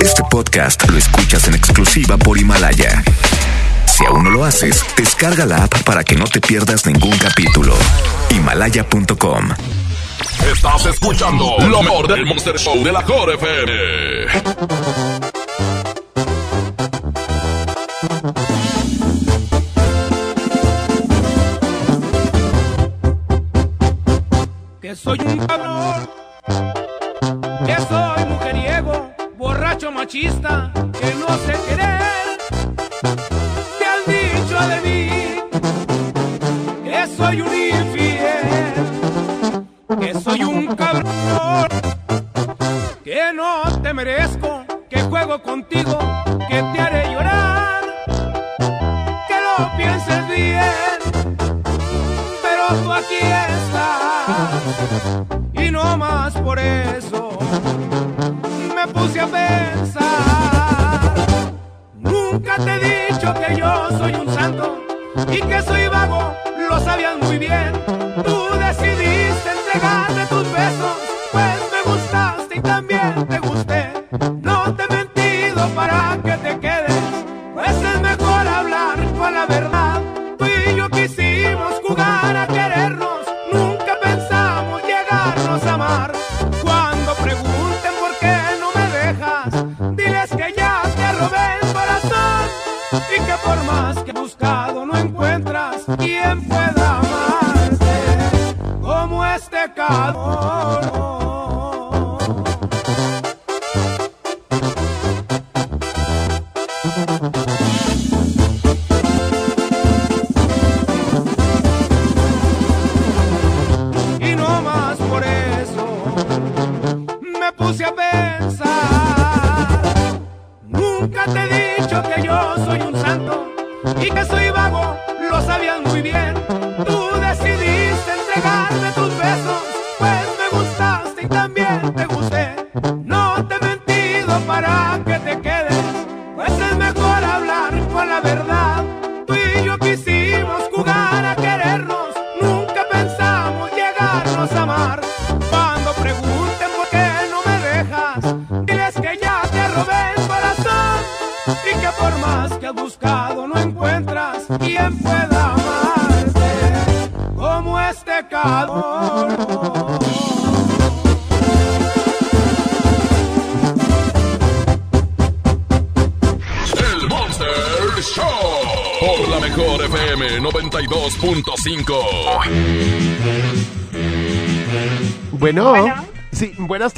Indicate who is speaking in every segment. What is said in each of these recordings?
Speaker 1: Este podcast lo escuchas en exclusiva por Himalaya. Si aún no lo haces, descarga la app para que no te pierdas ningún capítulo. Himalaya.com.
Speaker 2: Estás escuchando lo mejor del Monster Show de la Core FM.
Speaker 3: Que soy un cabrón, machista, que no sé querer. Te han dicho de mí que soy un infiel, que soy un cabrón, que no te merezco, que juego contigo, que te haré llorar, que lo pienses bien, pero tú aquí estás y no más por eso soy un santo y que soy vago, lo sabías muy bien.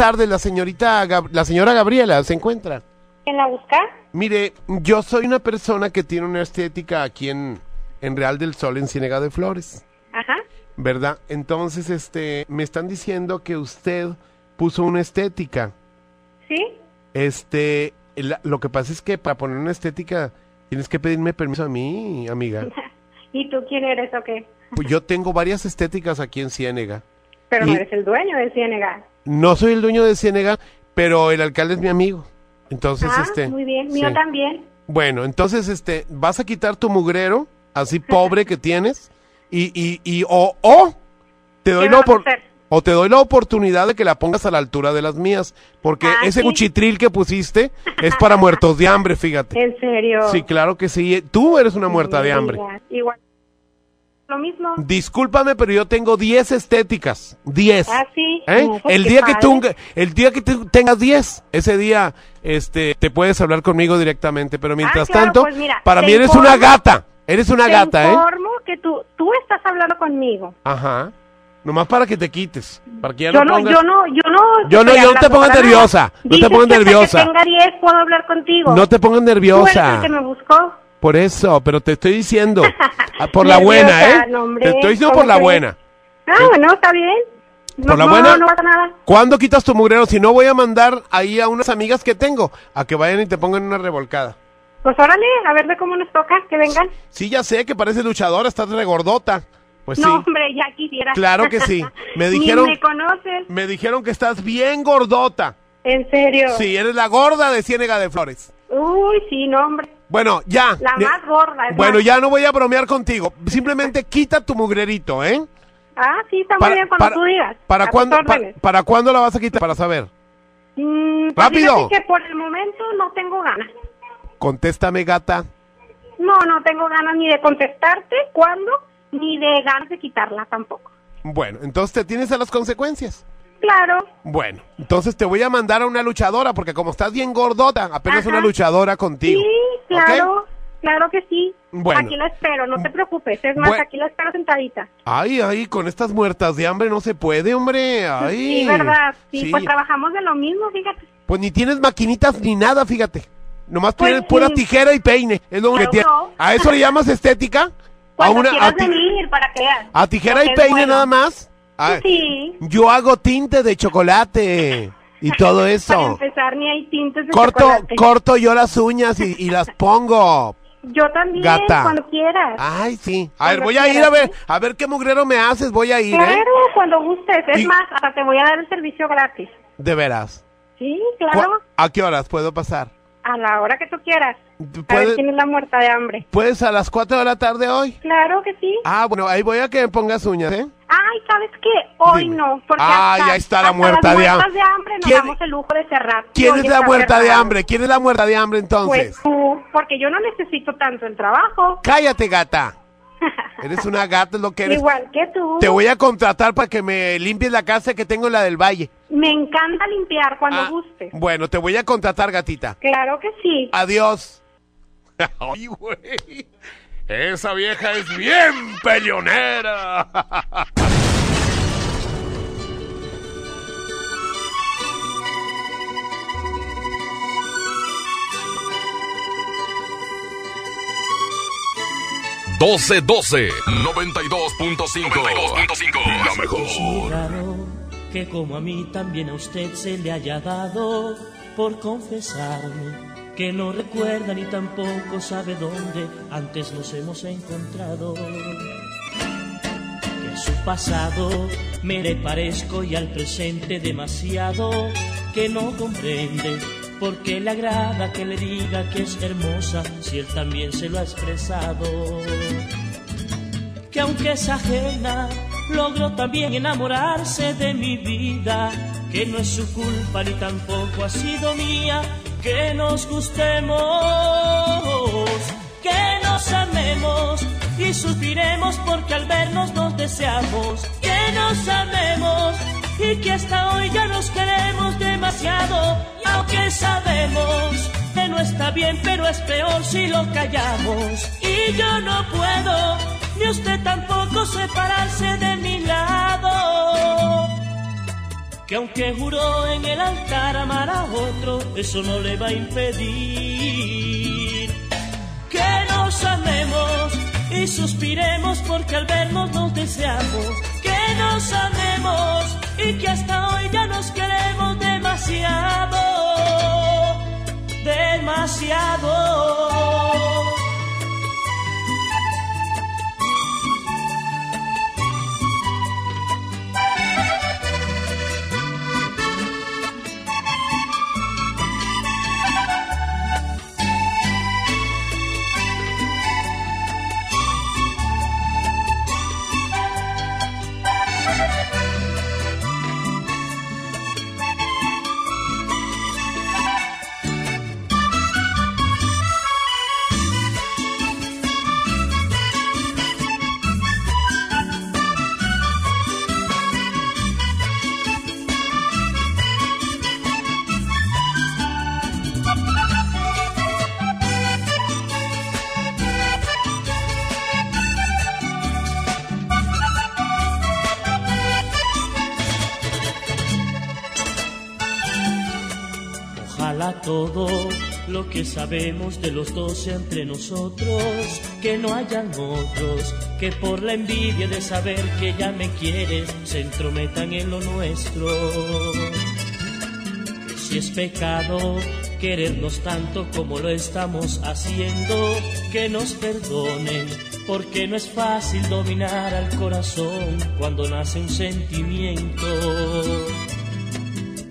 Speaker 4: Tardes, la señorita, la señora Gabriela, ¿se encuentra?
Speaker 5: ¿Quién la busca?
Speaker 4: Mire, yo soy una persona que tiene una estética aquí en, en Real del Sol, en Ciénega de Flores,
Speaker 5: Ajá.
Speaker 4: ¿verdad? Entonces, este, me están diciendo que usted puso una estética.
Speaker 5: ¿Sí?
Speaker 4: Este, lo que pasa es que para poner una estética tienes que pedirme permiso a mí, amiga.
Speaker 5: ¿Y tú quién eres o qué?
Speaker 4: Pues yo tengo varias estéticas aquí en Ciénega.
Speaker 5: Pero
Speaker 4: Y-
Speaker 5: no eres el dueño de Ciénega.
Speaker 4: No soy el dueño de Ciénega, pero el alcalde es mi amigo. Entonces,
Speaker 5: ah,
Speaker 4: este.
Speaker 5: muy bien. Mío
Speaker 4: sí.
Speaker 5: también.
Speaker 4: Bueno, entonces, este, vas a quitar tu mugrero, así pobre que tienes, y, y, y, o, o, te doy
Speaker 5: ¿Qué
Speaker 4: la o te doy la oportunidad de que la pongas a la altura de las mías, porque
Speaker 5: Ah,
Speaker 4: ese
Speaker 5: ¿sí?
Speaker 4: cuchitril que pusiste es para muertos de hambre, fíjate.
Speaker 5: ¿En serio?
Speaker 4: Sí, claro que sí. Tú eres una muerta de hambre.
Speaker 5: Igual. Lo mismo.
Speaker 4: Discúlpame, pero yo tengo 10 estéticas. 10.
Speaker 5: Ah, sí.
Speaker 4: ¿Eh?
Speaker 5: Pues
Speaker 4: el día que tú el día que tú tengas 10, ese día este te puedes hablar conmigo directamente, pero mientras
Speaker 5: claro,
Speaker 4: tanto,
Speaker 5: pues mira,
Speaker 4: para
Speaker 5: te
Speaker 4: mí eres una
Speaker 5: informo-
Speaker 4: gata. Eres una
Speaker 5: Te
Speaker 4: gata, ¿eh?
Speaker 5: informo que tú, tú estás hablando conmigo.
Speaker 4: Ajá. Nomás para que te quites, para que ya
Speaker 5: Yo
Speaker 4: no pongas
Speaker 5: yo no, yo no.
Speaker 4: Yo no, yo no te pongas nerviosa, no te
Speaker 5: Dices
Speaker 4: pongas
Speaker 5: que hasta
Speaker 4: nerviosa.
Speaker 5: Que tenga 10 puedo hablar contigo.
Speaker 4: No te pongas
Speaker 5: Tú eres
Speaker 4: nerviosa.
Speaker 5: el que me buscó.
Speaker 4: Por eso, pero te estoy diciendo ah, por la buena, ¿eh? te estoy diciendo
Speaker 5: ¿cómo
Speaker 4: por la buena.
Speaker 5: Ah, bueno, está bien. No,
Speaker 4: ¿Por la
Speaker 5: no,
Speaker 4: buena?
Speaker 5: No pasa nada.
Speaker 4: ¿Cuándo quitas tu mugrero? Si no, voy a mandar ahí a unas amigas que tengo a que vayan y te pongan una revolcada.
Speaker 5: Pues órale, a ver de cómo nos toca, que vengan.
Speaker 4: Sí, ya sé que pareces luchadora, estás regordota. Pues sí.
Speaker 5: No, hombre, ya quisiera.
Speaker 4: Claro que sí. Me
Speaker 5: Ni
Speaker 4: dijeron-
Speaker 5: me conoces.
Speaker 4: Me dijeron que estás bien gordota.
Speaker 5: En serio.
Speaker 4: Sí, eres la gorda de Ciénega de Flores.
Speaker 5: Uy, sí, no, hombre.
Speaker 4: Bueno, ya.
Speaker 5: La más gorda. es
Speaker 4: Bueno, ya no voy a bromear contigo. Simplemente quita tu mugrerito, ¿eh?
Speaker 5: Ah, sí, está muy bien cuando tú digas.
Speaker 4: ¿Para cuándo, para cuándo la vas a quitar? Para saber.
Speaker 5: Mm, pues
Speaker 4: ¡Rápido!
Speaker 5: que por el momento no tengo ganas.
Speaker 4: Contéstame, gata.
Speaker 5: No, no tengo ganas ni de contestarte cuándo, ni de ganas de quitarla tampoco.
Speaker 4: Bueno, entonces te tienes a las consecuencias.
Speaker 5: Claro,
Speaker 4: Bueno, entonces te voy a mandar a una luchadora, porque como estás bien gordota, apenas
Speaker 5: Ajá.
Speaker 4: una luchadora contigo.
Speaker 5: sí, claro, claro que sí.
Speaker 4: Bueno.
Speaker 5: Aquí la espero, no te preocupes. Es más,
Speaker 4: Bue-
Speaker 5: aquí la espero sentadita.
Speaker 4: Ay, ay, con estas muertas de hambre no se puede, hombre. Ay.
Speaker 5: Sí, verdad. Sí, pues trabajamos de lo mismo, fíjate.
Speaker 4: Pues ni tienes maquinitas ni nada, fíjate. Nomás
Speaker 5: Pues
Speaker 4: tienes pura tijera y peine. Es lo que
Speaker 5: Claro, no.
Speaker 4: ¿A eso le llamas estética?
Speaker 5: Cuando
Speaker 4: a una a, ti-
Speaker 5: venir para veas.
Speaker 4: a tijera y peine
Speaker 5: bueno.
Speaker 4: nada más. Ay,
Speaker 5: Sí.
Speaker 4: Yo hago tinte de chocolate y todo
Speaker 5: Para
Speaker 4: eso.
Speaker 5: empezar, ni hay tintes de
Speaker 4: Corto,
Speaker 5: chocolate.
Speaker 4: corto yo las uñas y, y las pongo.
Speaker 5: Yo también,
Speaker 4: Gata.
Speaker 5: cuando quieras.
Speaker 4: Ay, sí. A ver, voy a ir a ver, a ver qué mugrero me haces, voy a ir, ¿eh?
Speaker 5: Claro, cuando gustes. Es
Speaker 4: Y-
Speaker 5: más, hasta te voy a dar el servicio gratis.
Speaker 4: De veras.
Speaker 5: Sí,
Speaker 4: ¿Cu-
Speaker 5: claro.
Speaker 4: ¿A qué horas puedo pasar?
Speaker 5: A la hora que tú quieras. A
Speaker 4: ¿Puedes,
Speaker 5: ver quién es la muerta de hambre.
Speaker 4: ¿Puedes a las 4 de la tarde hoy?
Speaker 5: Claro que sí.
Speaker 4: Ah, bueno, ahí voy a que me pongas uñas, ¿eh?
Speaker 5: Ay, ¿sabes qué? Hoy
Speaker 4: Dime.
Speaker 5: no. Porque
Speaker 4: Ay,
Speaker 5: hasta,
Speaker 4: ahí está la muerta de ham-
Speaker 5: muertas de hambre nos
Speaker 4: ¿Quién-
Speaker 5: damos el lujo de cerrar.
Speaker 4: ¿Quién es la muerta de hambre? ¿Quién es la muerta de hambre entonces?
Speaker 5: Pues tú, porque yo no necesito tanto el trabajo.
Speaker 4: Cállate, gata. Eres una gata, es lo que eres.
Speaker 5: Igual que tú.
Speaker 4: Te voy a contratar para que me limpies la casa que tengo en la del Valle.
Speaker 5: Me encanta limpiar cuando
Speaker 4: Ah,
Speaker 5: guste.
Speaker 4: Bueno, te voy a contratar, gatita.
Speaker 5: Claro que sí.
Speaker 4: Adiós. Ay, güey. Esa vieja es bien peleonera.
Speaker 2: doce doce 92.5 La mejor.
Speaker 6: raro que como a mí también a usted se le haya dado por confesarme que no recuerda ni tampoco sabe dónde antes nos hemos encontrado. Que a su pasado me le parezco y al presente demasiado que no comprende por qué le agrada que le diga que es hermosa si él también se lo ha expresado que aunque es ajena, logró también enamorarse de mi vida, que no es su culpa ni tampoco ha sido mía, que nos gustemos, que nos amemos y suspiremos porque al vernos nos deseamos, que nos amemos y que hasta hoy ya nos queremos demasiado, aunque sabemos que no está bien, pero es peor si lo callamos, y yo no puedo ni usted tampoco separarse de mi lado. Que aunque juró en el altar amar a otro, eso no le va a impedir que nos amemos y suspiremos porque al vernos nos deseamos. Que nos amemos y que hasta hoy ya nos queremos demasiado, demasiado. Todo lo que sabemos de los dos entre nosotros, que no hayan otros que por la envidia de saber que ya me quieres se entrometan en lo nuestro. Si es pecado querernos tanto como lo estamos haciendo, que nos perdonen, porque no es fácil dominar al corazón cuando nace un sentimiento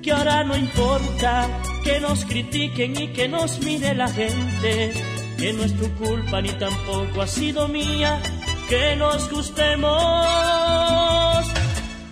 Speaker 6: que ahora no importa que nos critiquen y que nos mire la gente, que no es tu culpa ni tampoco ha sido mía, que nos gustemos,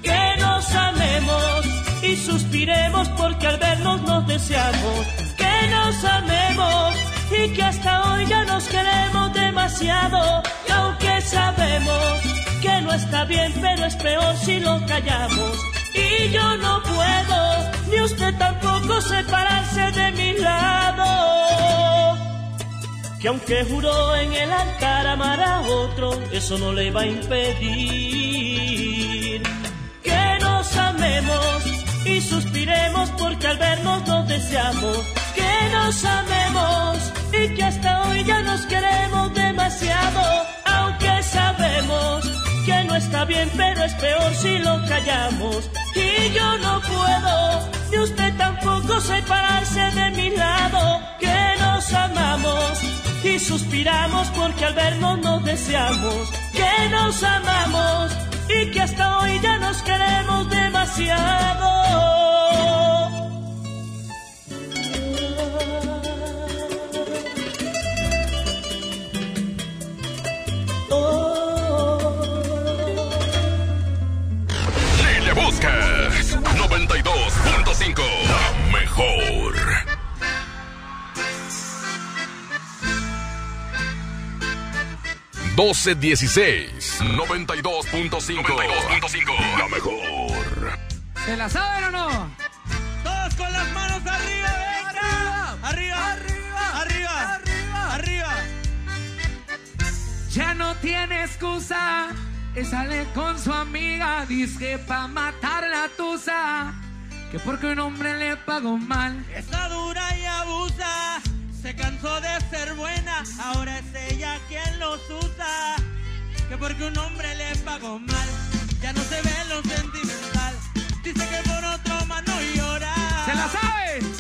Speaker 6: que nos amemos y suspiremos porque al vernos nos deseamos. Que nos amemos y que hasta hoy ya nos queremos demasiado y aunque sabemos que no está bien pero es peor si lo callamos. Y yo no puedo ni usted tampoco separarse de mi lado que aunque juró en el altar amar a otro eso no le va a impedir que nos amemos y suspiremos porque al vernos nos deseamos que nos amemos y que hasta hoy ya nos queremos demasiado, aunque sabemos que no está bien, pero es peor si lo callamos. Y yo no puedo, ni usted tampoco separarse de mi lado, que nos amamos y suspiramos porque al vernos nos deseamos, que nos amamos y que hasta hoy ya nos queremos demasiado.
Speaker 2: 1216 92.5 92.5 La mejor.
Speaker 7: ¿Se la saben o no?
Speaker 8: Todos con las manos arriba, arriba, arriba, arriba, arriba, arriba, arriba.
Speaker 7: Ya no tiene excusa. Y sale con su amiga, dice pa' matar la tusa. Que porque un hombre le pagó mal.
Speaker 8: Está dura y abusa. Se cansó de ser buena, ahora es ella quien los usa. Que porque un hombre le pagó mal. Ya no se ve lo sentimental. Dice que por otro más no llora.
Speaker 7: ¿Se la sabe?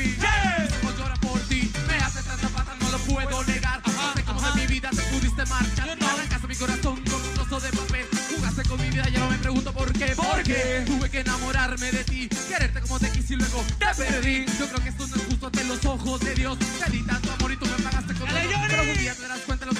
Speaker 7: Mí. Mis ojos lloran por ti. Me hace tanta falta, no lo puedo negar. No sé cómo de mi vida te pudiste marchar. No arrancaste mi corazón con un trozo de papel. Jugaste con mi vida, ya no me pregunto por qué. Porque tuve que enamorarme de ti. Quererte como te quise y luego te perdí. Yo creo que esto no es justo ante los ojos de Dios. Te di tanto amor y tú me pagaste con todo. Pero un día te darás cuenta de lo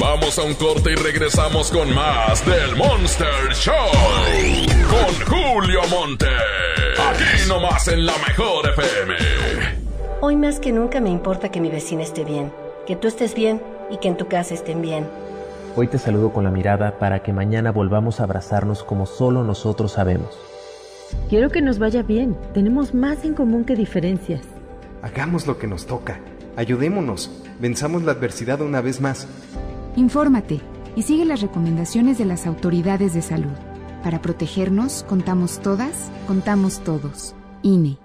Speaker 2: Vamos a un corte y regresamos con más del Monster Show. Con Julio Monte. Aquí nomás en la mejor FM.
Speaker 9: Hoy más que nunca me importa que mi vecina esté bien, que tú estés bien y que en tu casa estén bien.
Speaker 10: Hoy te saludo con la mirada para que mañana volvamos a abrazarnos como solo nosotros sabemos.
Speaker 11: Quiero que nos vaya bien. Tenemos más en común que diferencias.
Speaker 12: Hagamos lo que nos toca. Ayudémonos. Venzamos la adversidad una vez más.
Speaker 13: Infórmate y sigue las recomendaciones de las autoridades de salud. Para protegernos, contamos todas, contamos todos. INE.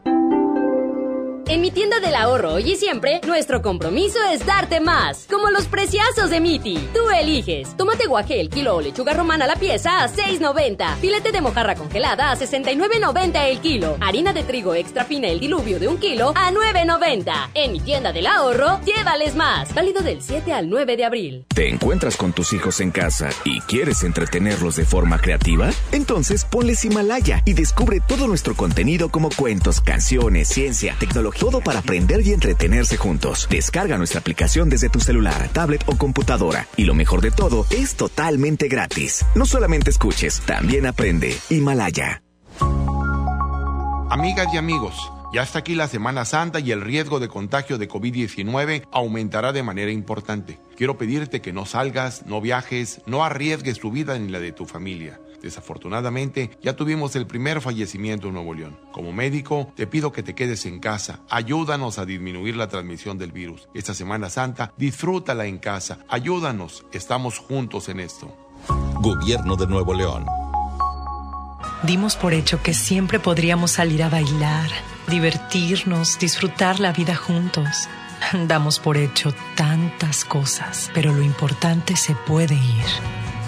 Speaker 14: En mi tienda del ahorro hoy y siempre, nuestro compromiso es darte más. Como los preciazos de Miti. Tú eliges. Tomate guaje el kilo o lechuga romana la pieza a 6.90. Filete de mojarra congelada a 69.90 el kilo. Harina de trigo extra fina el diluvio de un kilo a 9.90. En mi tienda del ahorro, llévales más. Válido del 7 al 9 de abril.
Speaker 1: ¿Te encuentras con tus hijos en casa y quieres entretenerlos de forma creativa? Entonces ponles Himalaya y descubre todo nuestro contenido como cuentos, canciones, ciencia, tecnología Todo para aprender y entretenerse juntos. Descarga nuestra aplicación desde tu celular, tablet o computadora. Y lo mejor de todo, es totalmente gratis. No solamente escuches, también aprende. Himalaya.
Speaker 15: Amigas y amigos, ya está aquí la Semana Santa y el riesgo de contagio de COVID-19 aumentará de manera importante. Quiero pedirte que no salgas, no viajes, no arriesgues tu vida ni la de tu familia. Desafortunadamente, ya tuvimos el primer fallecimiento en Nuevo León. Como médico, te pido que te quedes en casa. Ayúdanos a disminuir la transmisión del virus. Esta Semana Santa, disfrútala en casa. Ayúdanos. Estamos juntos en esto.
Speaker 16: Gobierno de Nuevo León.
Speaker 8: Dimos por hecho que siempre podríamos salir a bailar, divertirnos, disfrutar la vida juntos. Damos por hecho tantas cosas, pero lo importante se puede ir,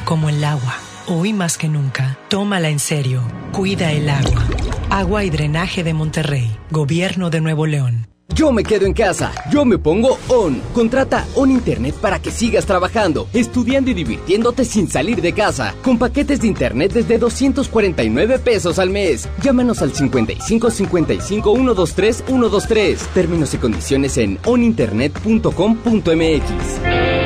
Speaker 8: como el agua. Hoy más que nunca, tómala en serio. Cuida el agua. Agua y drenaje de Monterrey. Gobierno de Nuevo León.
Speaker 17: Yo me quedo en casa, yo me pongo ON. Contrata ON Internet para que sigas trabajando, estudiando y divirtiéndote sin salir de casa. Con paquetes de Internet desde 249 pesos al mes. Llámanos al 55 55 123 123. Términos y condiciones en oninternet.com.mx.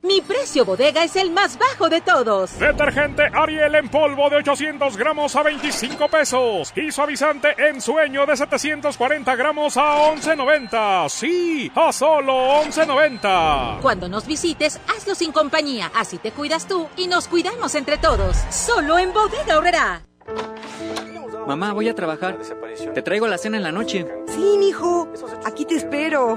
Speaker 18: Mi precio bodega es el más bajo de todos.
Speaker 19: Detergente Ariel en polvo de 800 gramos a 25 pesos. Y suavizante en sueño de 740 gramos a 11.90. Sí, a solo 11.90.
Speaker 18: Cuando nos visites, hazlo sin compañía. Así te cuidas tú y nos cuidamos entre todos. Solo en bodega horrera.
Speaker 20: Mamá, voy a trabajar. Te traigo la cena en la noche.
Speaker 13: Sí, mijo. Aquí te espero.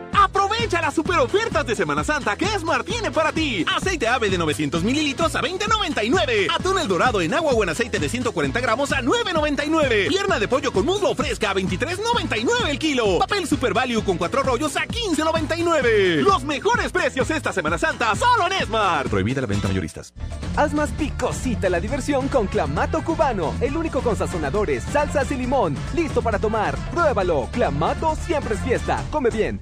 Speaker 21: Aprovecha las super ofertas de Semana Santa que Esmar tiene para ti. Aceite ave de 900 mililitros a 20.99. Atún el dorado en agua o en aceite de 140 gramos a 9.99. Pierna de pollo con muslo fresca a 23.99 el kilo. Papel Super Value con cuatro rollos a 15.99. Los mejores precios esta Semana Santa solo en Esmar.
Speaker 22: Prohibida la venta mayoristas.
Speaker 10: Haz más picosita la diversión con Clamato Cubano. El único con sazonadores, salsas y limón. Listo para tomar. Pruébalo. Clamato siempre es fiesta. Come bien.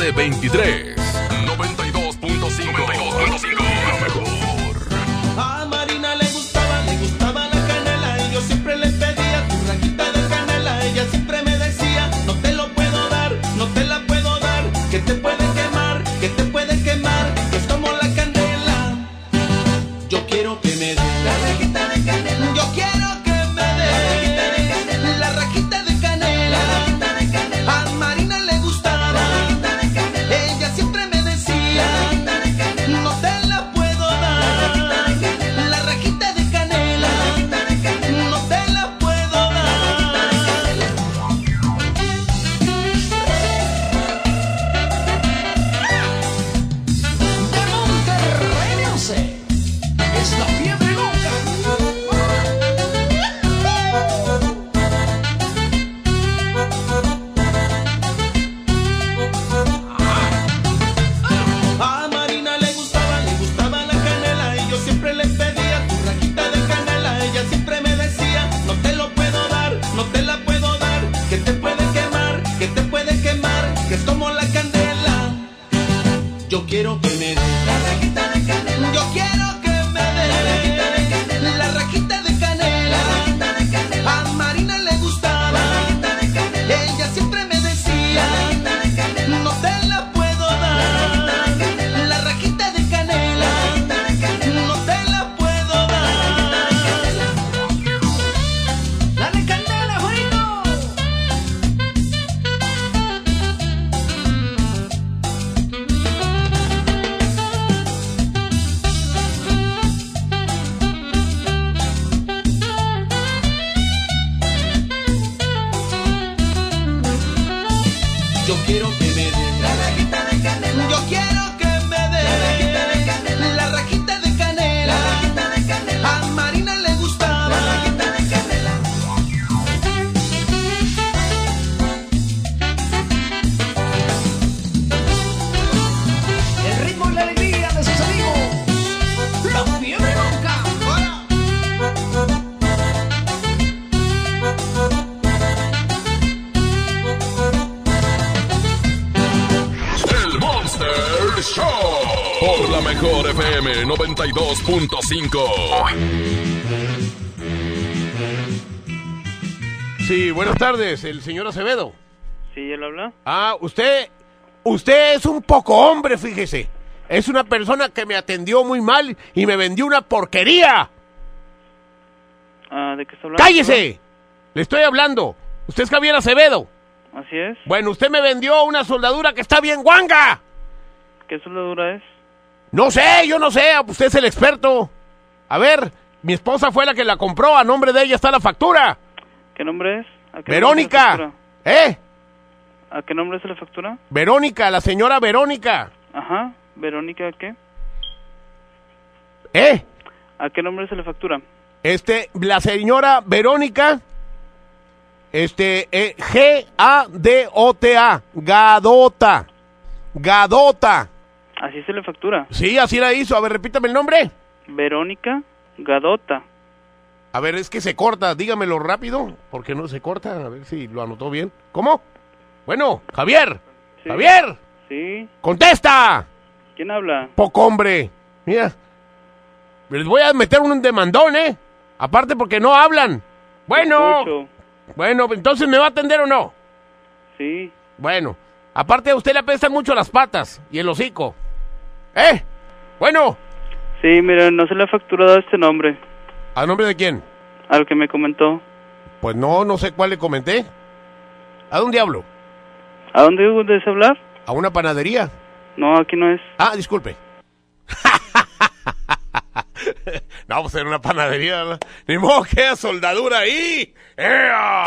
Speaker 23: 1323 92.5
Speaker 24: 92 92.5.
Speaker 4: Sí, buenas tardes, el señor Acevedo.
Speaker 25: ¿Sí, él habla?
Speaker 4: Ah, usted, usted es un poco hombre, fíjese. Es una persona que me atendió muy mal y me vendió una porquería.
Speaker 25: Ah, ¿De qué está hablando?
Speaker 4: ¡Cállese! Le estoy hablando. Usted es Javier Acevedo.
Speaker 25: Así es.
Speaker 4: Bueno, usted me vendió una soldadura que está bien guanga.
Speaker 25: ¿Qué soldadura es?
Speaker 4: No sé, yo no sé, usted es el experto. A ver, mi esposa fue la que la compró, a nombre de ella está la factura.
Speaker 25: ¿Qué nombre es? ¿A qué
Speaker 4: Verónica.
Speaker 25: nombre es la
Speaker 4: ¿Eh?
Speaker 25: ¿A qué nombre es la factura?
Speaker 4: Verónica, la señora Verónica.
Speaker 25: Ajá. ¿Verónica qué?
Speaker 4: ¿Eh?
Speaker 25: ¿A qué nombre es la factura?
Speaker 4: Este, la señora Verónica, este, eh, G-A-D-O-T-A, Gadota, Gadota.
Speaker 25: Así se le factura.
Speaker 4: Sí, así la hizo. A ver, repítame el nombre.
Speaker 25: Verónica Gadota.
Speaker 4: A ver, es que se corta, dígamelo rápido, porque no se corta, a ver si lo anotó bien. ¿Cómo? Bueno, Javier,
Speaker 25: Sí.
Speaker 4: Javier,
Speaker 25: Sí.
Speaker 4: contesta.
Speaker 25: ¿Quién habla?
Speaker 4: Poco hombre. Mira, les voy a meter un demandón, ¿eh? Aparte porque no hablan. Bueno,
Speaker 25: Escucho.
Speaker 4: bueno, entonces me va a atender o no.
Speaker 25: Sí.
Speaker 4: Bueno, aparte a usted le apestan mucho las patas y el hocico. ¿Eh? Bueno,
Speaker 25: Sí, mira, no se le ha facturado este nombre.
Speaker 4: ¿a nombre de quién?
Speaker 25: Al que me comentó.
Speaker 4: Pues no, no sé cuál le comenté. ¿A dónde hablo?
Speaker 25: ¿A dónde debes hablar?
Speaker 4: ¿A una panadería?
Speaker 25: No, aquí no es.
Speaker 4: Ah, disculpe. no, pues era una panadería. Ni modo que soldadura ahí. ¡Ea!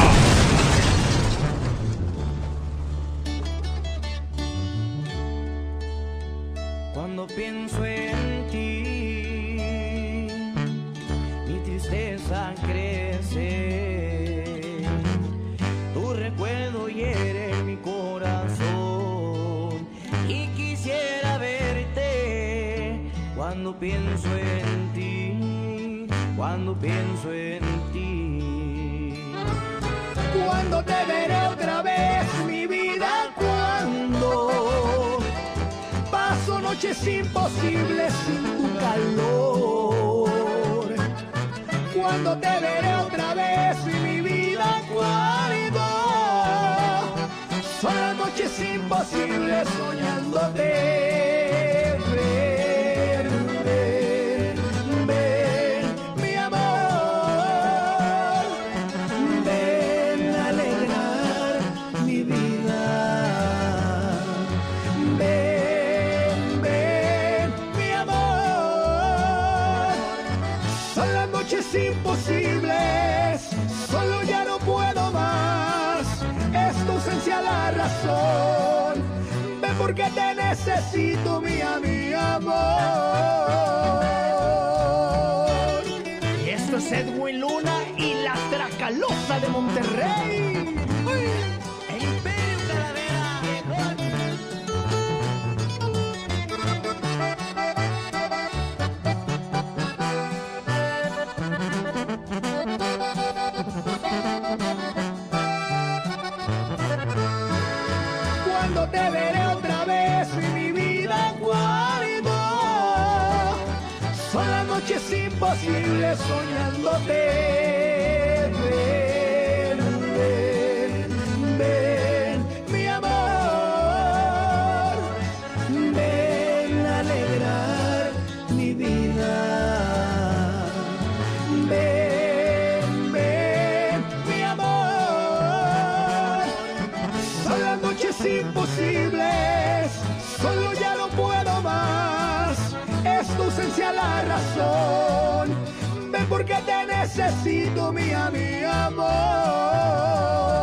Speaker 26: Pienso en ti. Cuando te veré otra vez, mi vida, cuando paso noches imposibles sin tu calor. Cuando te veré otra vez, mi vida, cuando son las noches imposibles soñándote. Porque te necesito, mi amor. Esto es Edwin Luna y la Tracalosa de Monterrey. Imposibles soñándote. Porque te necesito, mía, mi amor.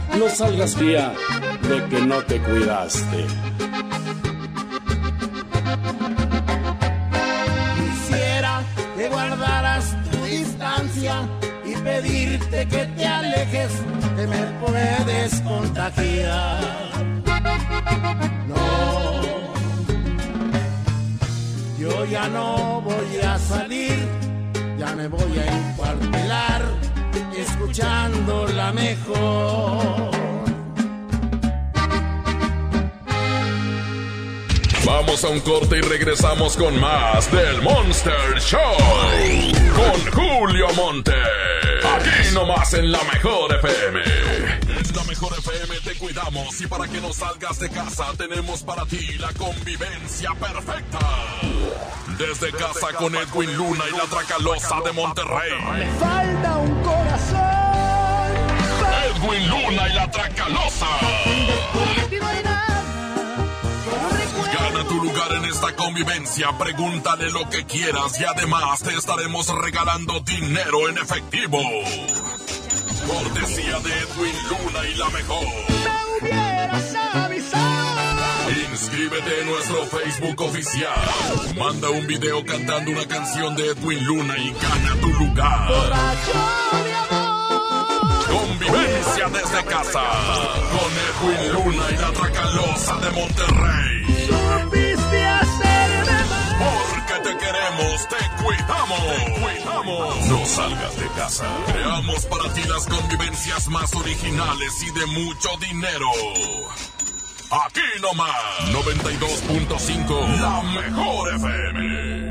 Speaker 27: No salgas vía de que no te cuidaste.
Speaker 28: Quisiera que guardaras tu distancia y pedirte que te alejes, que me puedes contagiar. No, yo ya no voy a salir, ya me voy a encuartelar, escuchando la mejor.
Speaker 2: Vamos a un corte y regresamos con más del Monster Show. Con Julio Monte. Aquí nomás en la mejor FM. En la mejor FM te cuidamos y para que no salgas de casa tenemos para ti la convivencia perfecta. Desde casa con Edwin Luna y la Tracalosa de Monterrey.
Speaker 28: Falta un corazón.
Speaker 2: Edwin Luna y la Tracalosa. Gana tu lugar en esta convivencia, pregúntale lo que quieras y además te estaremos regalando dinero en efectivo. Cortesía de Edwin Luna y la mejor. Inscríbete en nuestro Facebook oficial. Manda un video cantando una canción de Edwin Luna y gana tu lugar. Desde casa. Con Edwin Luna y la Tracalosa de Monterrey.
Speaker 28: Supiste hacerme.
Speaker 2: Porque te queremos, te cuidamos. Te cuidamos. No salgas de casa. Creamos para ti las convivencias más originales y de mucho dinero. Aquí nomás, 92.5, la mejor FM.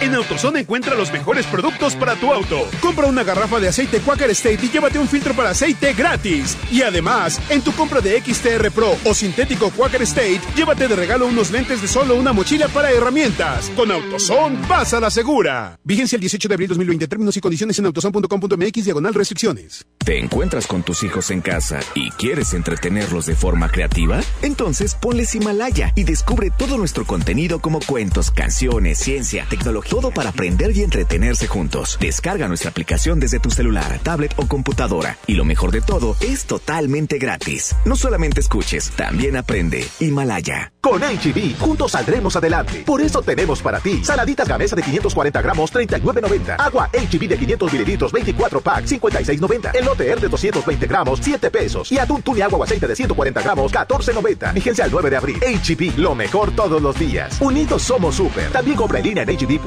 Speaker 29: En AutoZone encuentra los mejores productos para tu auto. Compra una garrafa de aceite Quaker State y llévate un filtro para aceite gratis. Y además, en tu compra de XTR Pro o sintético Quaker State, llévate de regalo unos lentes de solo una mochila para herramientas. Con AutoZone, vas a la segura. Vigencia el 18 de abril 2020. Términos y condiciones en autozone.com.mx diagonal restricciones.
Speaker 1: ¿Te encuentras con tus hijos en casa y quieres entretenerlos de forma creativa? Entonces ponles Himalaya y descubre todo nuestro contenido como cuentos, canciones, ciencia, tecnología, todo para aprender y entretenerse juntos. Descarga nuestra aplicación desde tu celular, tablet o computadora y lo mejor de todo es totalmente gratis. No solamente escuches, también aprende. Himalaya.
Speaker 30: Con HB, juntos saldremos adelante. Por eso tenemos para ti saladitas gamesa de 540 gramos, 39.90. Agua HB de 500 mililitros, 24 pack, 56.90. Elote R de 220 gramos, 7 pesos. Y atún tuni agua o aceite de 140 gramos, 14.90. Vigencia al 9 de abril. HB, lo mejor todos los días. Unidos somos super. También compra en línea en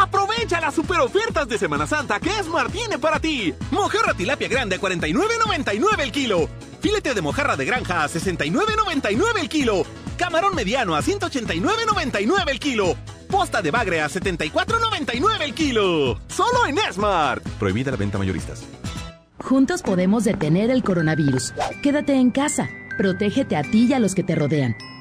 Speaker 21: Aprovecha las super ofertas de Semana Santa que Esmar tiene para ti. Mojarra tilapia grande a 49.99 el kilo. Filete de mojarra de granja a 69.99 el kilo. Camarón mediano a 189.99 el kilo. Posta de bagre a 74.99 el kilo. Solo en Smart.
Speaker 31: Prohibida la venta mayoristas.
Speaker 32: Juntos podemos detener el coronavirus. Quédate en casa. Protégete a ti y a los que te rodean.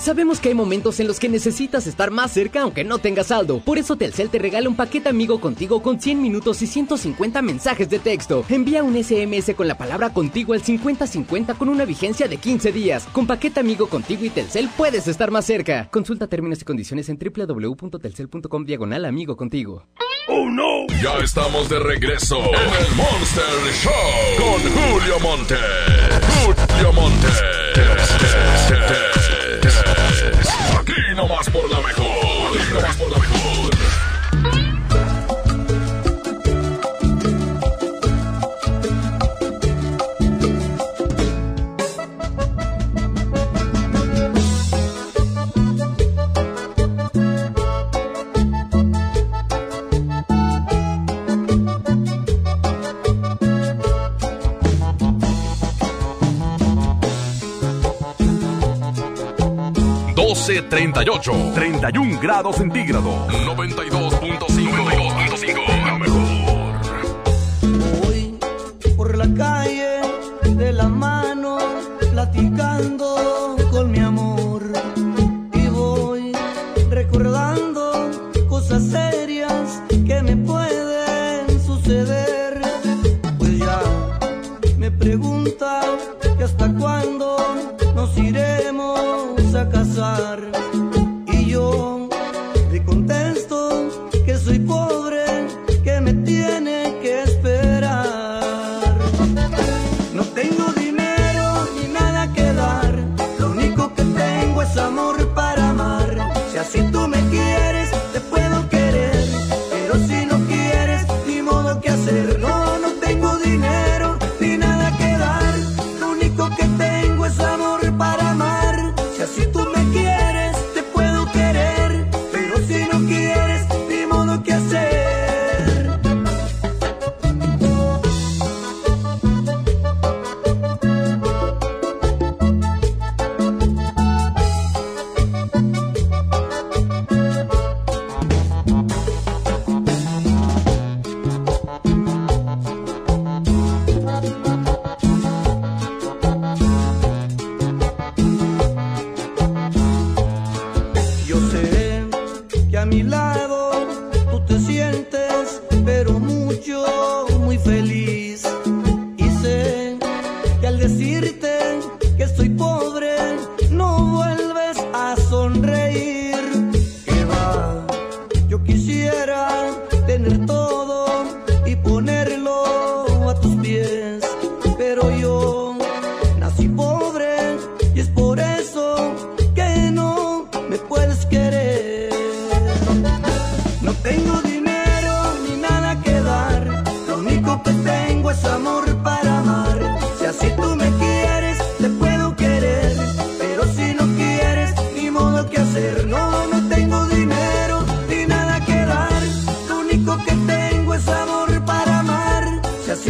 Speaker 17: Sabemos que hay momentos en los que necesitas estar más cerca aunque no tengas saldo. Por eso Telcel te regala un paquete amigo contigo con 100 minutos y 150 mensajes de texto. Envía un SMS con la palabra contigo al 5050 con una vigencia de 15 días. Con paquete amigo contigo y Telcel puedes estar más cerca. Consulta términos y condiciones en www.telcel.com diagonal amigo contigo.
Speaker 24: ¡Oh no! Ya estamos de regreso en el Monster Show con Julio Monte. Julio Monte. Aquí nomás por la mejor. Aquí nomás por la mejor. Doce treinta y ocho. 31 grados centígrados. 92.5.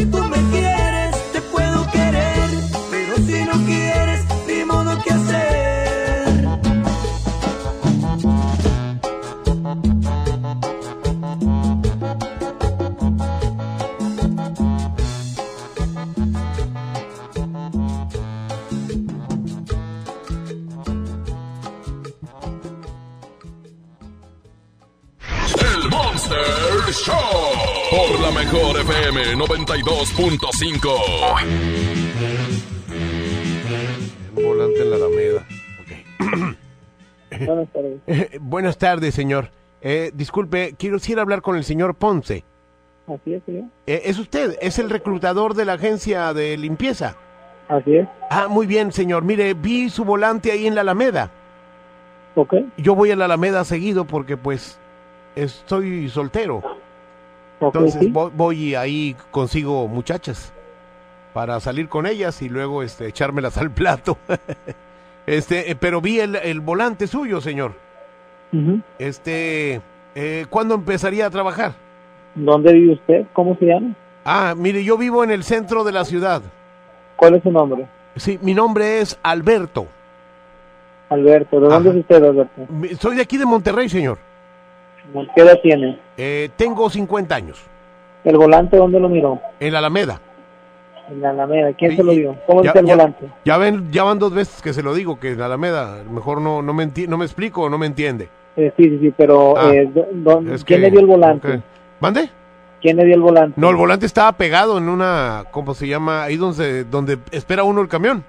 Speaker 33: Si tú me quieres,
Speaker 2: 92.5.
Speaker 4: Un volante en la Alameda.
Speaker 34: Buenas tardes.
Speaker 4: Eh, buenas tardes, señor. Eh, disculpe, quiero ir a hablar con el señor Ponce.
Speaker 34: Así es, señor.
Speaker 4: Eh, ¿Es usted? ¿Es el reclutador de la agencia de limpieza?
Speaker 34: Así es.
Speaker 4: Ah, muy bien, señor. Mire, vi su volante ahí en la Alameda.
Speaker 34: Ok.
Speaker 4: Yo voy a la Alameda seguido porque, pues, estoy soltero. Entonces voy, voy y ahí consigo muchachas para salir con ellas y luego este, echármelas al plato. este, eh, pero vi el, el volante suyo, señor. Este, eh, ¿cuándo empezaría a trabajar?
Speaker 34: ¿Dónde vive usted? ¿Cómo se llama?
Speaker 4: Ah, mire, yo vivo en el centro de la ciudad.
Speaker 34: ¿Cuál es su nombre?
Speaker 4: Sí, mi nombre es Alberto.
Speaker 34: Alberto. ¿De dónde es usted, Alberto?
Speaker 4: Soy de aquí de Monterrey, señor.
Speaker 34: ¿Qué edad tiene?
Speaker 4: Eh, tengo 50 años.
Speaker 34: ¿El volante dónde lo miró?
Speaker 4: En la Alameda.
Speaker 34: En la Alameda. ¿Quién se lo dio? ¿Cómo
Speaker 4: ya-
Speaker 34: está el
Speaker 4: ya-
Speaker 34: volante?
Speaker 4: Ya ven, ya van dos veces que se lo digo, que en la Alameda, mejor no, no, me, no me explico o no me entiende.
Speaker 34: Eh, sí, sí, sí, pero
Speaker 4: Ah,
Speaker 34: eh, ¿dó- dó-
Speaker 4: Es
Speaker 34: ¿quién
Speaker 4: que-
Speaker 34: le dio el volante?
Speaker 4: ok. ¿Mande?
Speaker 34: ¿Quién le dio el volante?
Speaker 4: No, el volante estaba pegado en una, ¿cómo se llama? Ahí donde, donde espera uno el camión.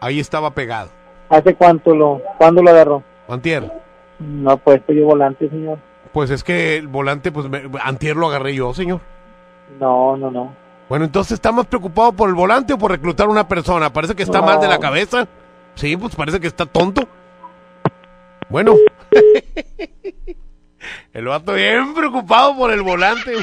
Speaker 4: Ahí estaba pegado.
Speaker 34: ¿Hace cuánto lo, cuándo lo agarró?
Speaker 4: Antier.
Speaker 34: No ha puesto yo volante, señor.
Speaker 4: Pues es que el volante, pues me- antier lo agarré yo, señor.
Speaker 34: No, no, no.
Speaker 4: Bueno, entonces está más preocupado por el volante o por reclutar a una persona. Parece que está
Speaker 34: No.
Speaker 4: mal de la cabeza. Sí, pues parece que está tonto. Bueno. el vato bien preocupado por el volante.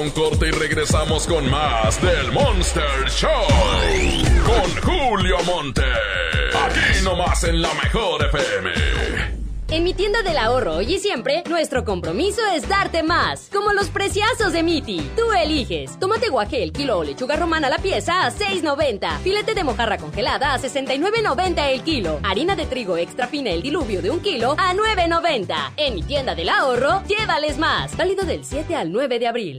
Speaker 2: Un corte y regresamos con más del Monster Show. Con Julio Monte. Aquí nomás en la mejor FM.
Speaker 14: En mi tienda del ahorro hoy y siempre, nuestro compromiso es darte más. Como los preciazos de Miti. Tú eliges. Tomate guaje el kilo o lechuga romana la pieza a 6.90. Filete de mojarra congelada a 69.90 el kilo. Harina de trigo extra fina el diluvio de un kilo a 9.90. En mi tienda del ahorro, llévales más. Válido del 7 al 9 de abril.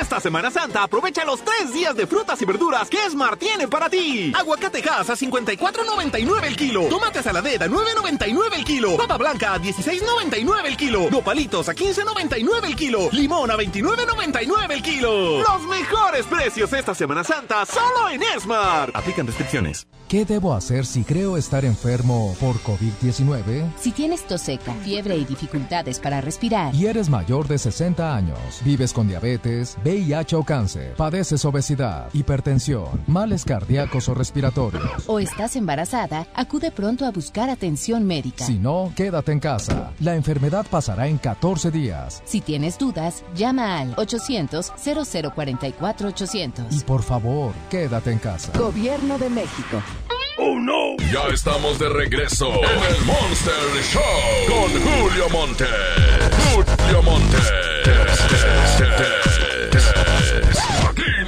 Speaker 21: Esta Semana Santa aprovecha los tres días de frutas y verduras que Smart tiene para ti. Aguacate gas a 54.99 el kilo. Tomate saladera a 9.99 el kilo. Papa blanca a 16.99 el kilo. Nopalitos a 15.99 el kilo. Limón a 29.99 el kilo. Los mejores precios esta Semana Santa solo en Smart.
Speaker 35: Aplican restricciones.
Speaker 36: ¿Qué debo hacer si creo estar enfermo por COVID-19?
Speaker 32: Si tienes tos seca, fiebre y dificultades para respirar.
Speaker 36: Y eres mayor de 60 años, vives con diabetes, VIH o cáncer, padeces obesidad, hipertensión, males cardíacos o respiratorios.
Speaker 32: O estás embarazada, acude pronto a buscar atención médica.
Speaker 36: Si no, quédate en casa. La enfermedad pasará en 14 días.
Speaker 32: Si tienes dudas, llama al 800-0044-800.
Speaker 36: Y por favor, quédate en casa.
Speaker 32: Gobierno de México.
Speaker 2: ¡Oh, no! Ya estamos de regreso en el Monster Show con Julio Monte. Julio Monte.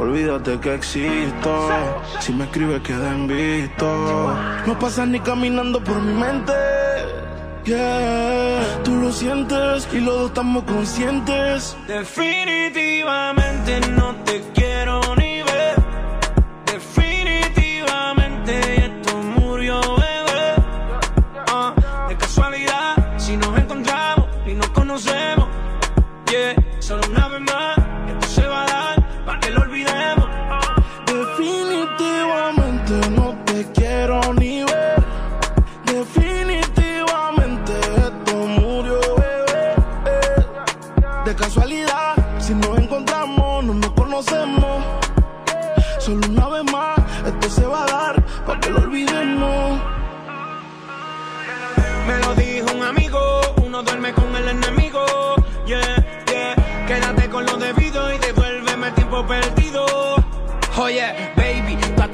Speaker 37: olvídate que existo. Si me escribes queda en visto. No pasas ni caminando por mi mente. Yeah, tú lo sientes y los dos estamos conscientes.
Speaker 24: Definitivamente no te quiero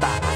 Speaker 2: pelota.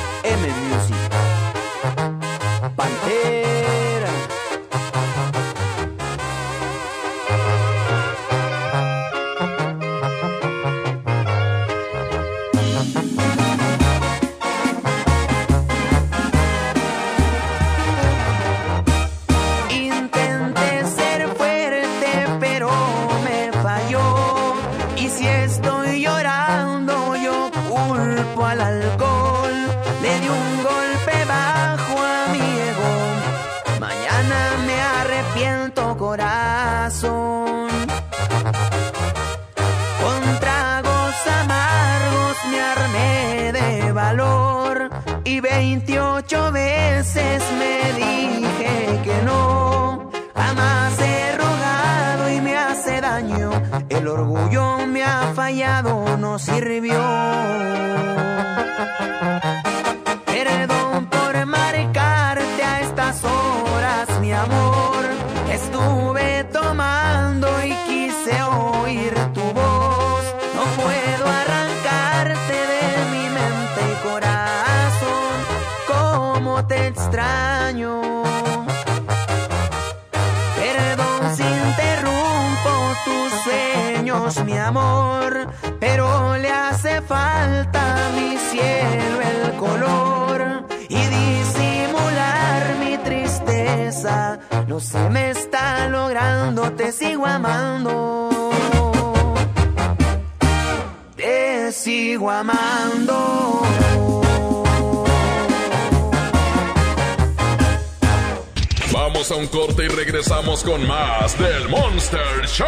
Speaker 2: Con más del Monster Show.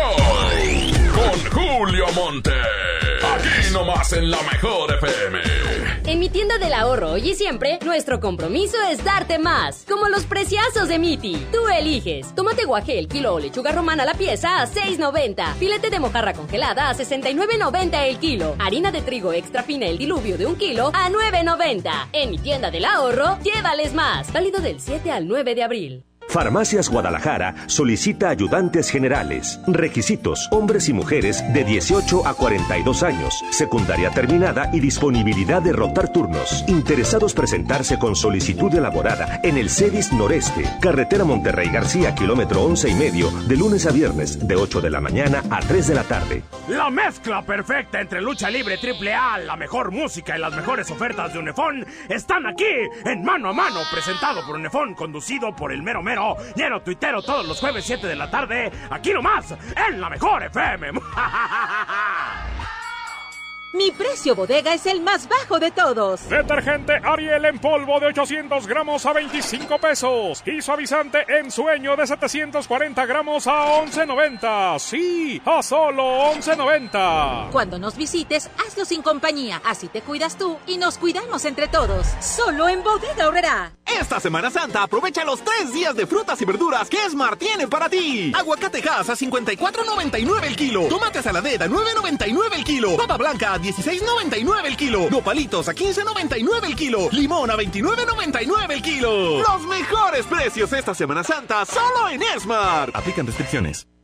Speaker 2: Con Julio Monte. Aquí nomás en la mejor FM.
Speaker 14: En mi tienda del ahorro hoy y siempre, nuestro compromiso es darte más. Como los preciazos de Miti. Tú eliges. Tomate guaje el kilo o lechuga romana la pieza a 6.90. Filete de mojarra congelada a 69.90 el kilo. Harina de trigo extra fina el diluvio de un kilo a 9.90. En mi tienda del ahorro, llévales más. Válido del 7 al 9 de abril.
Speaker 37: Farmacias Guadalajara solicita ayudantes generales. Requisitos: hombres y mujeres de 18 a 42 años, secundaria terminada y disponibilidad de rotar turnos. Interesados presentarse con solicitud elaborada en el CEDIS Noreste, carretera Monterrey García, kilómetro 11 y medio, de lunes a viernes, de 8 de la mañana a 3 de la tarde.
Speaker 38: La mezcla perfecta entre lucha libre triple A, la mejor música y las mejores ofertas de Unefón están aquí en Mano a Mano, presentado por Unefón, conducido por el mero mero, lleno tuitero todos los jueves 7 de la tarde, aquí nomás, en la mejor FM.
Speaker 39: Mi precio bodega es el más bajo de todos.
Speaker 19: Detergente Ariel en polvo de 800 gramos a 25 pesos. Y suavizante en sueño de 740 gramos a 11.90. Sí, a solo 11.90.
Speaker 39: Cuando nos visites, hazlo sin compañía. Así te cuidas tú y nos cuidamos entre todos. Solo en Bodega Horrera.
Speaker 21: Esta Semana Santa aprovecha los tres días de frutas y verduras que Smart tiene para ti. Aguacate gas a 54.99 el kilo. Tomate saladera a 9.99 el kilo. Papa blanca a 16.99 el kilo. Nopalitos a 15.99 el kilo. Limón a 29.99 el kilo. Los mejores precios esta Semana Santa solo en Smart.
Speaker 40: Aplican restricciones.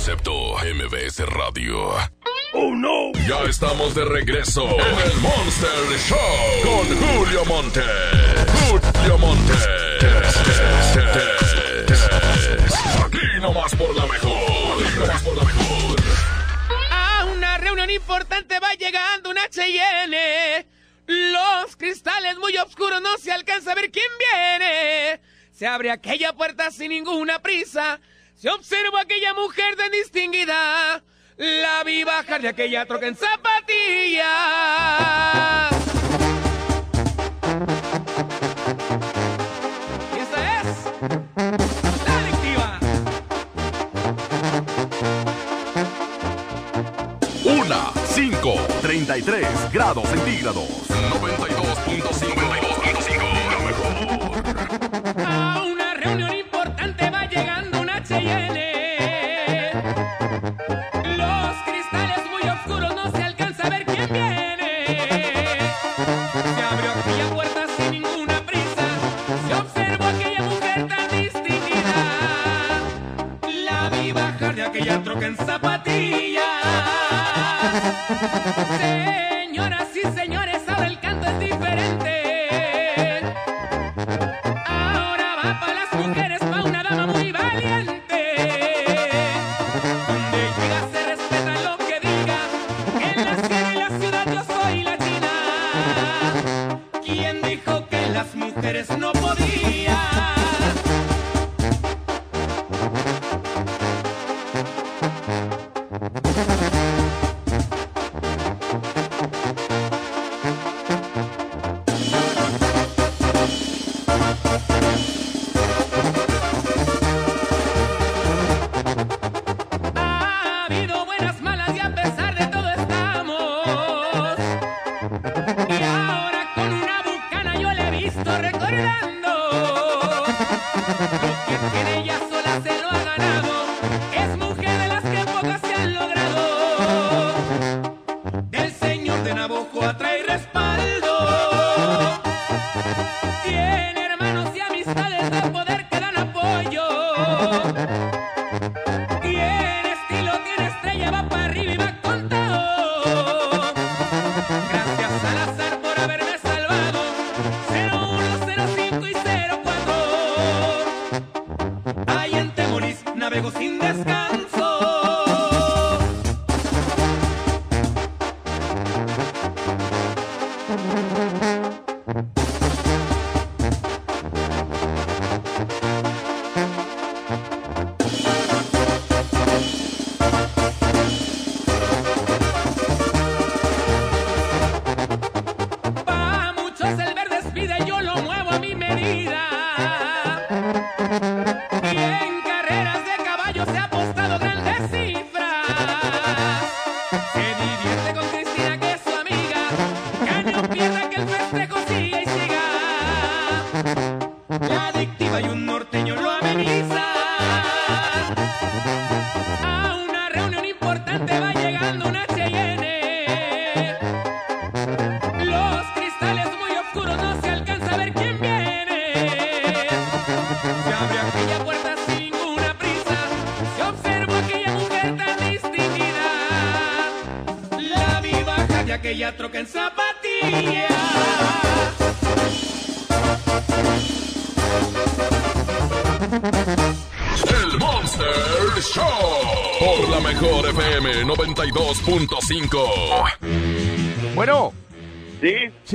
Speaker 2: Concepto MBS Radio.
Speaker 19: ¡Oh, no!
Speaker 2: Ya estamos de regreso en el Monster Show con Julio Monte. Julio Monte. Aquí nomás por la mejor. Aquí nomás por la mejor.
Speaker 7: A una reunión importante va llegando una Cheyenne. Los cristales muy oscuros no se alcanza a ver quién viene. Se abre aquella puerta sin ninguna prisa. Se observa aquella mujer de distinguida. La vi bajar de aquella troca en zapatillas.
Speaker 2: Una, cinco, treinta 33 grados centígrados. 92.5. La mejor.
Speaker 7: Yeah. Es mujer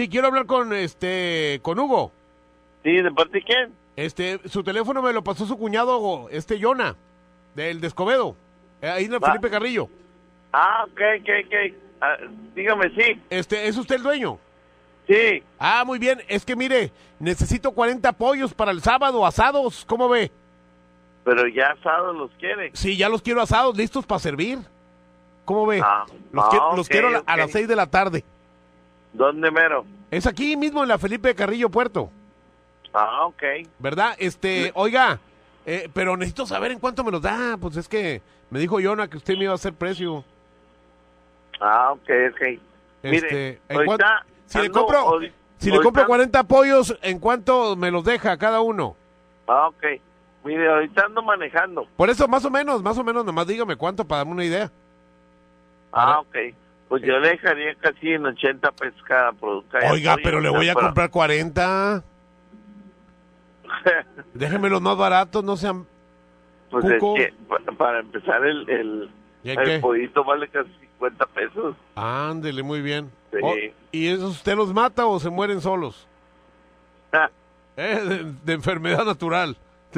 Speaker 41: Sí.
Speaker 4: Quiero hablar con este con Hugo.
Speaker 41: Sí, ¿de parte de quién?
Speaker 4: Este, su teléfono me lo pasó su cuñado, este Yona, del de Escobedo, eh, ahí en el. Felipe Carrillo.
Speaker 41: Ah, ok, ok, ok. Ah, dígame, sí.
Speaker 4: Este, ¿es usted el dueño?
Speaker 41: Sí.
Speaker 4: Ah, muy bien. Es que mire, necesito 40 pollos para el sábado, asados, ¿cómo ve?
Speaker 41: Pero ya asados los quiere.
Speaker 4: Sí, ya los quiero asados, listos para servir. ¿Cómo ve?
Speaker 41: Ah,
Speaker 4: los,
Speaker 41: ah,
Speaker 4: quiero, los quiero a, a las 6 de la tarde.
Speaker 41: ¿Dónde mero?
Speaker 4: Es aquí mismo en la Felipe Carrillo Puerto,
Speaker 41: Ah, ok.
Speaker 4: ¿verdad? Este, oiga, eh, pero necesito saber en cuánto me los da. Pues es que me dijo Yona que usted me iba a hacer precio.
Speaker 41: Ah, ok, ok. Mire,
Speaker 4: Este, ¿en
Speaker 41: ahorita
Speaker 4: si le compro, si le compro 40 pollos, ¿en cuánto me los deja cada uno?
Speaker 41: Ah, ok. Mire, ahorita ando manejando.
Speaker 4: Por eso, más o menos, más o menos, nomás dígame cuánto para darme una idea.
Speaker 41: Ah, ok. Pues yo le dejaría casi en 80 pesos cada producto.
Speaker 4: Oiga, pero le voy a comprar 40. Déjeme los más baratos, no sean...
Speaker 41: Pues es que, pa- para empezar, el, el,
Speaker 4: ¿Y
Speaker 41: el
Speaker 4: qué?
Speaker 41: pollito vale casi 50 pesos.
Speaker 4: Ándele, muy bien.
Speaker 41: Sí.
Speaker 4: Oh, ¿Y esos usted los mata o se mueren solos? Eh, de, de enfermedad natural.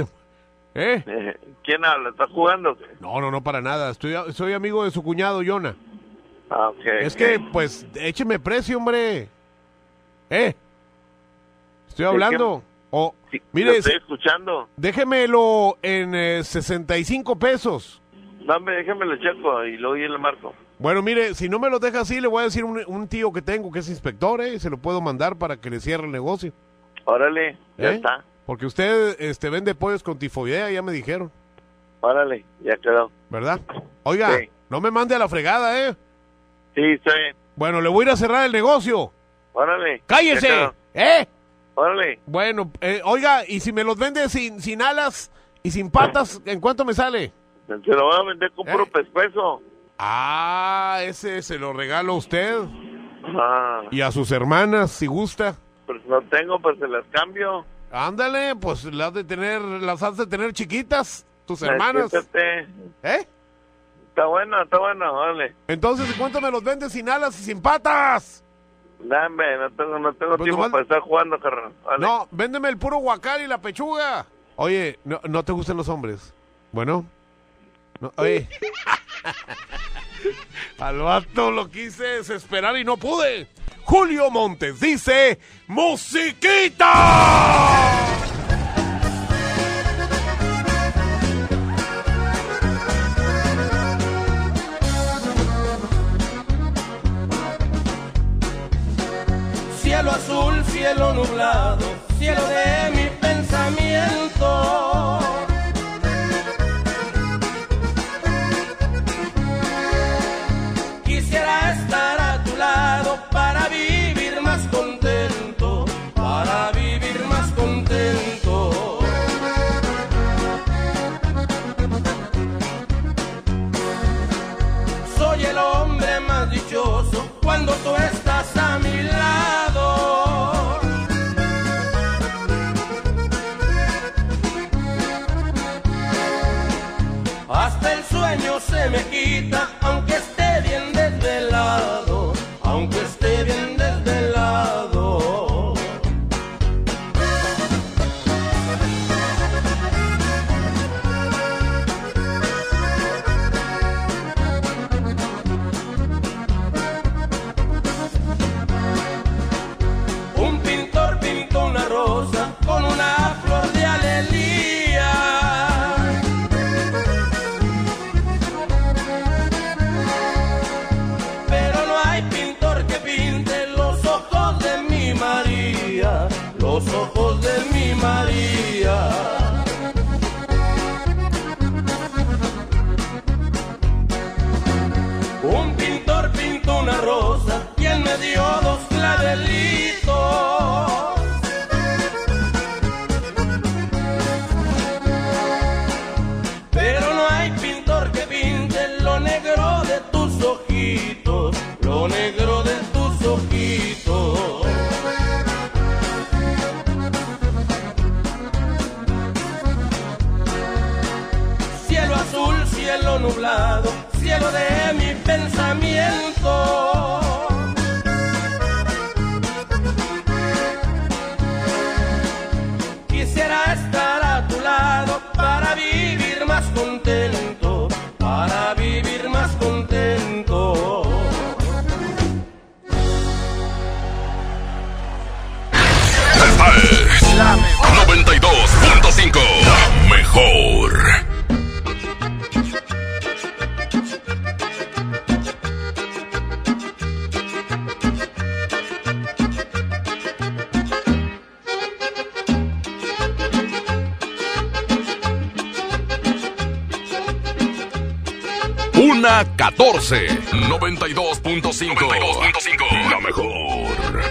Speaker 4: ¿Eh?
Speaker 41: Eh, ¿Quién habla? ¿Está jugando?
Speaker 4: No, no, no, para nada. Estoy, soy amigo de su cuñado, Yona.
Speaker 41: Ah, ok.
Speaker 4: Es que, pues, écheme precio, hombre. ¿Eh? Estoy hablando. O,
Speaker 41: Lo
Speaker 4: mire,
Speaker 41: estoy escuchando.
Speaker 4: déjemelo en eh, 65 pesos.
Speaker 41: Dame, déjame lo checo y luego yo le marco.
Speaker 4: Bueno, mire, si no me lo deja así, le voy a decir un, un tío que tengo que es inspector, ¿eh? Se lo puedo mandar para que le cierre el negocio.
Speaker 42: Órale, ya
Speaker 4: ¿Eh?
Speaker 42: está.
Speaker 4: Porque usted este, vende pollos con tifoidea, ya me dijeron,
Speaker 42: Órale, ya quedó.
Speaker 4: ¿verdad? Oiga,
Speaker 42: Sí.
Speaker 4: no me mande a la fregada, ¿eh?
Speaker 42: Sí, bien.
Speaker 4: Bueno, le voy a ir a cerrar el negocio.
Speaker 42: Órale.
Speaker 4: ¡Cállese! ¿Eh?
Speaker 42: Órale.
Speaker 4: Bueno, eh, oiga, y si me los vende sin, sin alas y sin patas, ¿en cuánto me sale?
Speaker 42: Se lo voy a vender con puro
Speaker 4: ¿Eh?
Speaker 42: pescuezo.
Speaker 4: Ah, ese se lo regalo a usted
Speaker 42: Ah,
Speaker 4: y a sus hermanas, si gusta.
Speaker 42: pues no tengo, pues se las cambio.
Speaker 4: Ándale, pues las de tener, las has de tener chiquitas, tus hermanas.
Speaker 42: Siéntate.
Speaker 4: ¿Eh?
Speaker 42: Está bueno, está bueno, órale.
Speaker 4: Entonces, ¿en cuánto me los vende sin alas y sin patas?
Speaker 42: Dame, no tengo, no tengo
Speaker 4: Pues
Speaker 42: tiempo
Speaker 4: nomás-
Speaker 42: para estar jugando, carnal.
Speaker 4: No, véndeme el puro guacal y la pechuga. Oye, ¿no, no te gustan los hombres? Bueno. No, oye. Al vato lo quise desesperar y no pude. Julio Montes dice, ¡Musiquita!
Speaker 43: Cielo nublado, cielo de
Speaker 2: 14. 92.5. 92.5. La mejor.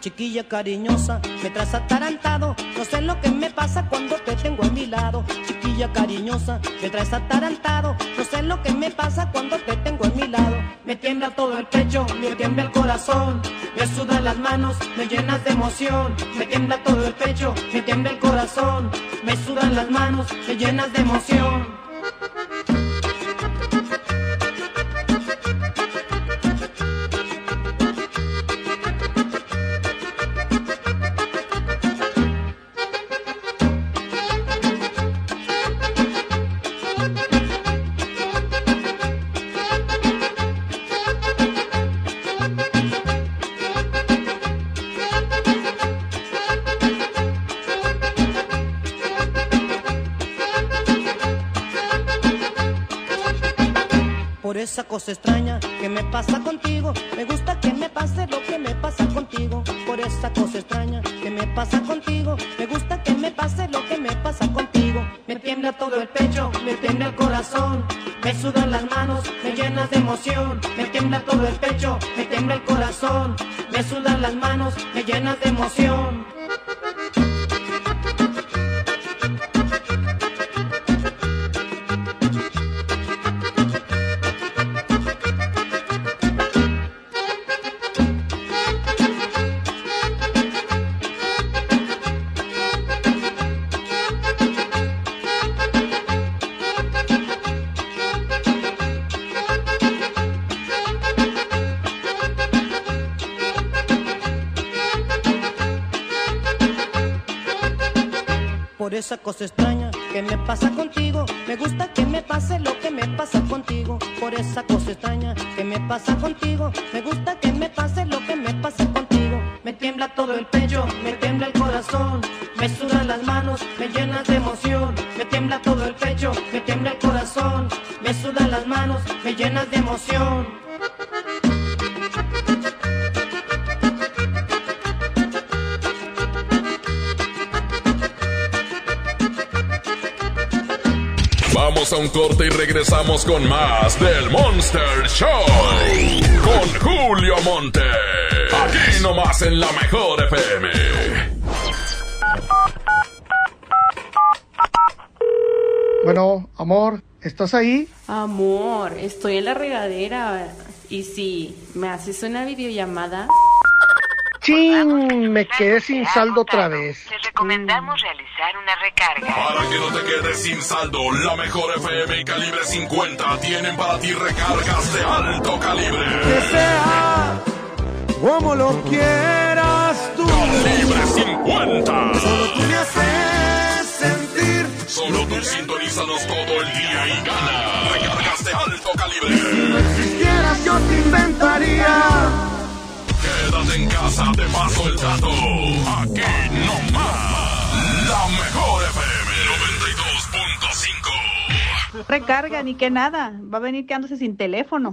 Speaker 43: Chiquilla cariñosa, me traes atarantado. No sé lo que me pasa cuando te tengo a mi lado. Chiquilla cariñosa, me traes atarantado. No sé lo que me pasa cuando te tengo a mi lado. Me tiembla todo el pecho, me tiembla el corazón. Me sudan las manos, me llenas de emoción. Me tiembla todo el pecho, me tiembla el corazón. Me sudan las manos, me llenas de emoción.
Speaker 44: Cosa extraña que me pasa contigo. Me gusta que me pase lo que me pasa contigo. Por esa cosa extraña que me pasa contigo. Me gusta que me pase lo que me pasa contigo. Me tiembla todo el pecho, me tiembla el corazón. Me sudan las manos, me llenas de emoción. Me tiembla todo el pecho, me tiembla el corazón. Me sudan las manos, me llenas de emoción.
Speaker 2: Regresamos con más del Monster Show. Con Julio Monte. Aquí nomás en la mejor FM.
Speaker 42: Bueno, amor, ¿estás ahí?
Speaker 45: Amor, estoy en la regadera. Y si me haces una videollamada.
Speaker 42: ¡Chin! Me quedé sin saldo otra vez.
Speaker 46: Te recomendamos.
Speaker 2: Quedes sin saldo, la mejor FM y calibre 50 tienen para ti recargas de alto calibre.
Speaker 3: Que sea como lo quieras tú.
Speaker 2: Calibre 50.
Speaker 3: Solo tú me haces sentir.
Speaker 2: Solo tú sintonízanos todo el día y gana. Recargas de alto calibre.
Speaker 3: Si no existieras, yo te inventaría.
Speaker 2: Quédate en casa, te paso el dato. Aquí nomás. La mejor
Speaker 47: Recarga, ni que nada. Va a venir quedándose sin teléfono.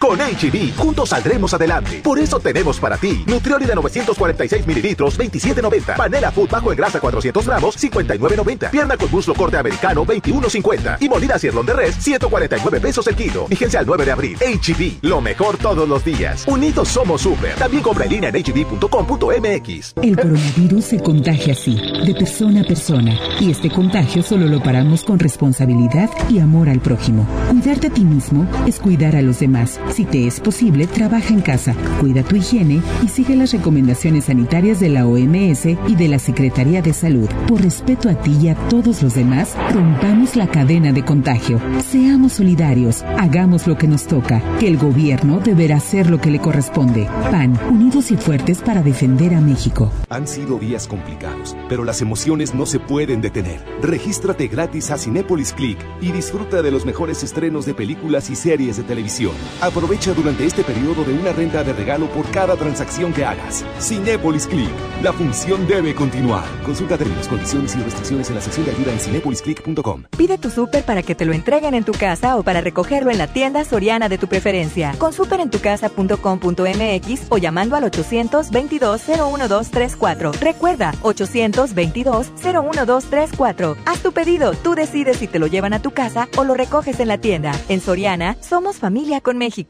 Speaker 48: Con HB, juntos saldremos adelante. Por eso tenemos para ti Nutrioli de 946 mililitros, 27.90. Panela Food bajo en grasa 400 gramos, 59.90. Pierna con muslo corte americano, 21.50. Y molida cirlón de res, 149 pesos el kilo. Vigencia al 9 de abril. HB, lo mejor todos los días. Unidos somos super. También compra en línea en hb.com.mx.
Speaker 49: El coronavirus se contagia así, de persona a persona. Y este contagio solo lo paramos con responsabilidad y amor al prójimo. Cuidarte a ti mismo es cuidar a los demás. Si te es posible, trabaja en casa, cuida tu higiene y sigue las recomendaciones sanitarias de la OMS y de la Secretaría de Salud. Por respeto a ti y a todos los demás, rompamos la cadena de contagio. Seamos solidarios, hagamos lo que nos toca, que el gobierno deberá hacer lo que le corresponde. PAN, unidos y fuertes para defender a México.
Speaker 30: Han sido días complicados, pero las emociones no se pueden detener. Regístrate gratis a Cinépolis Click y disfruta de los mejores estrenos de películas y series de televisión. Aprovecha durante este periodo de una renta de regalo por cada transacción que hagas. Cinépolis Click. La función debe continuar. Consulta términos, condiciones y restricciones en la sección de ayuda en cinepolisclick.com.
Speaker 50: Pide tu súper para que te lo entreguen en tu casa o para recogerlo en la tienda soriana de tu preferencia. Con superentucasa.com.mx o llamando al 822-01234. Recuerda, 822-01234. Haz tu pedido, tú decides si te lo llevan a tu casa o lo recoges en la tienda. En Soriana, somos familia con México.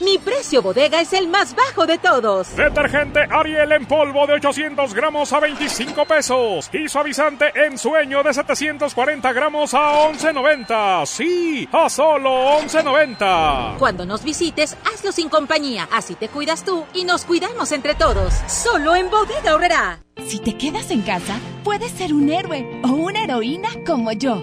Speaker 51: Mi precio bodega es el más bajo de todos.
Speaker 19: Detergente Ariel en polvo de 800 gramos a 25 pesos. Y suavizante en sueño de 740 gramos a 11.90. Sí, a solo 11.90.
Speaker 51: Cuando nos visites, hazlo sin compañía. Así te cuidas tú y nos cuidamos entre todos. Solo en bodega horrera.
Speaker 32: Si te quedas en casa, puedes ser un héroe o una heroína como yo.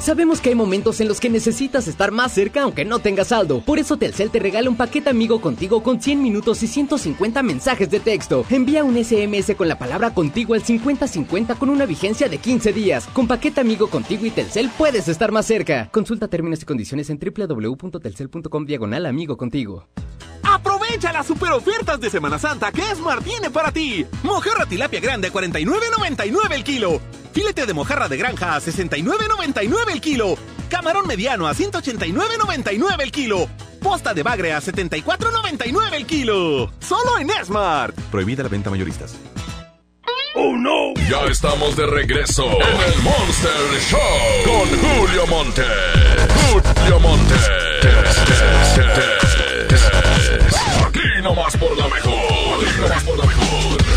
Speaker 17: Sabemos que hay momentos en los que necesitas estar más cerca aunque no tengas saldo. Por eso Telcel te regala un paquete amigo contigo con 100 minutos y 150 mensajes de texto. Envía un SMS con la palabra contigo al 5050 con una vigencia de 15 días. Con paquete amigo contigo y Telcel puedes estar más cerca. Consulta términos y condiciones en www.telcel.com diagonal amigo contigo.
Speaker 21: Aprovecha las super ofertas de Semana Santa que Esmar tiene para ti. Mojarra tilapia grande a 49.99 el kilo. Filete de mojarra de granja a 69.99 el kilo. Camarón mediano a 189.99 el kilo. Posta de bagre a 74.99 el kilo. Solo en Smart. Prohibida la venta mayoristas.
Speaker 2: ¡Oh, no! Ya estamos de regreso en el Monster Show con Julio Monte. Julio Monte. Aquí nomás por la mejor. Aquí nomás por la mejor.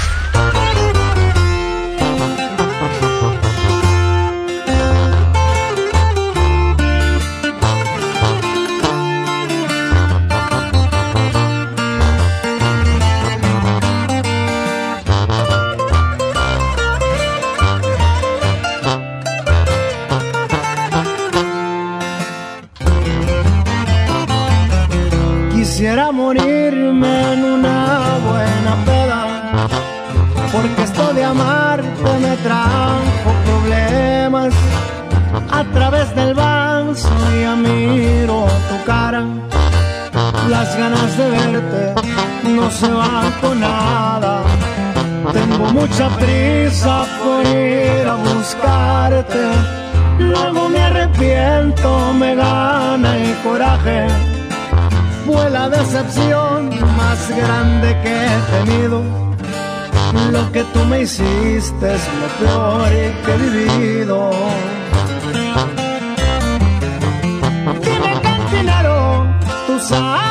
Speaker 26: Las ganas de verte no se van con nada. Tengo mucha prisa por ir a buscarte, luego me arrepiento, me gana el coraje fue la decepción más grande que he tenido. Lo que tú me hiciste es lo peor que he vivido. Dime cantinero, tú sabes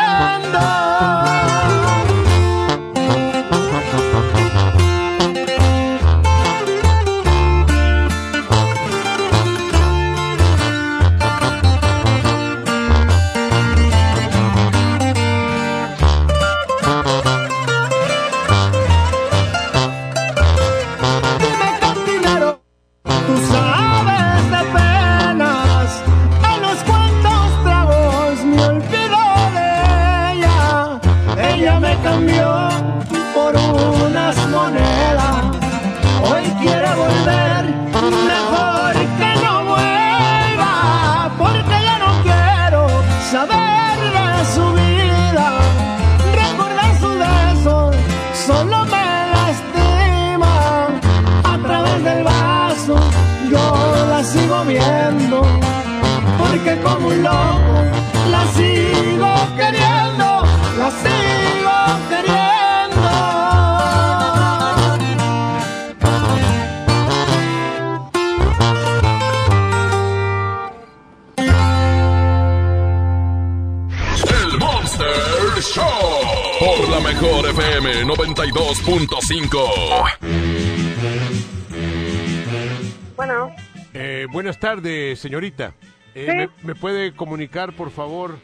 Speaker 2: 92.5.
Speaker 4: Bueno. Eh, buenas tardes, señorita. Eh,
Speaker 52: Sí.
Speaker 4: me, me puede comunicar, por favor,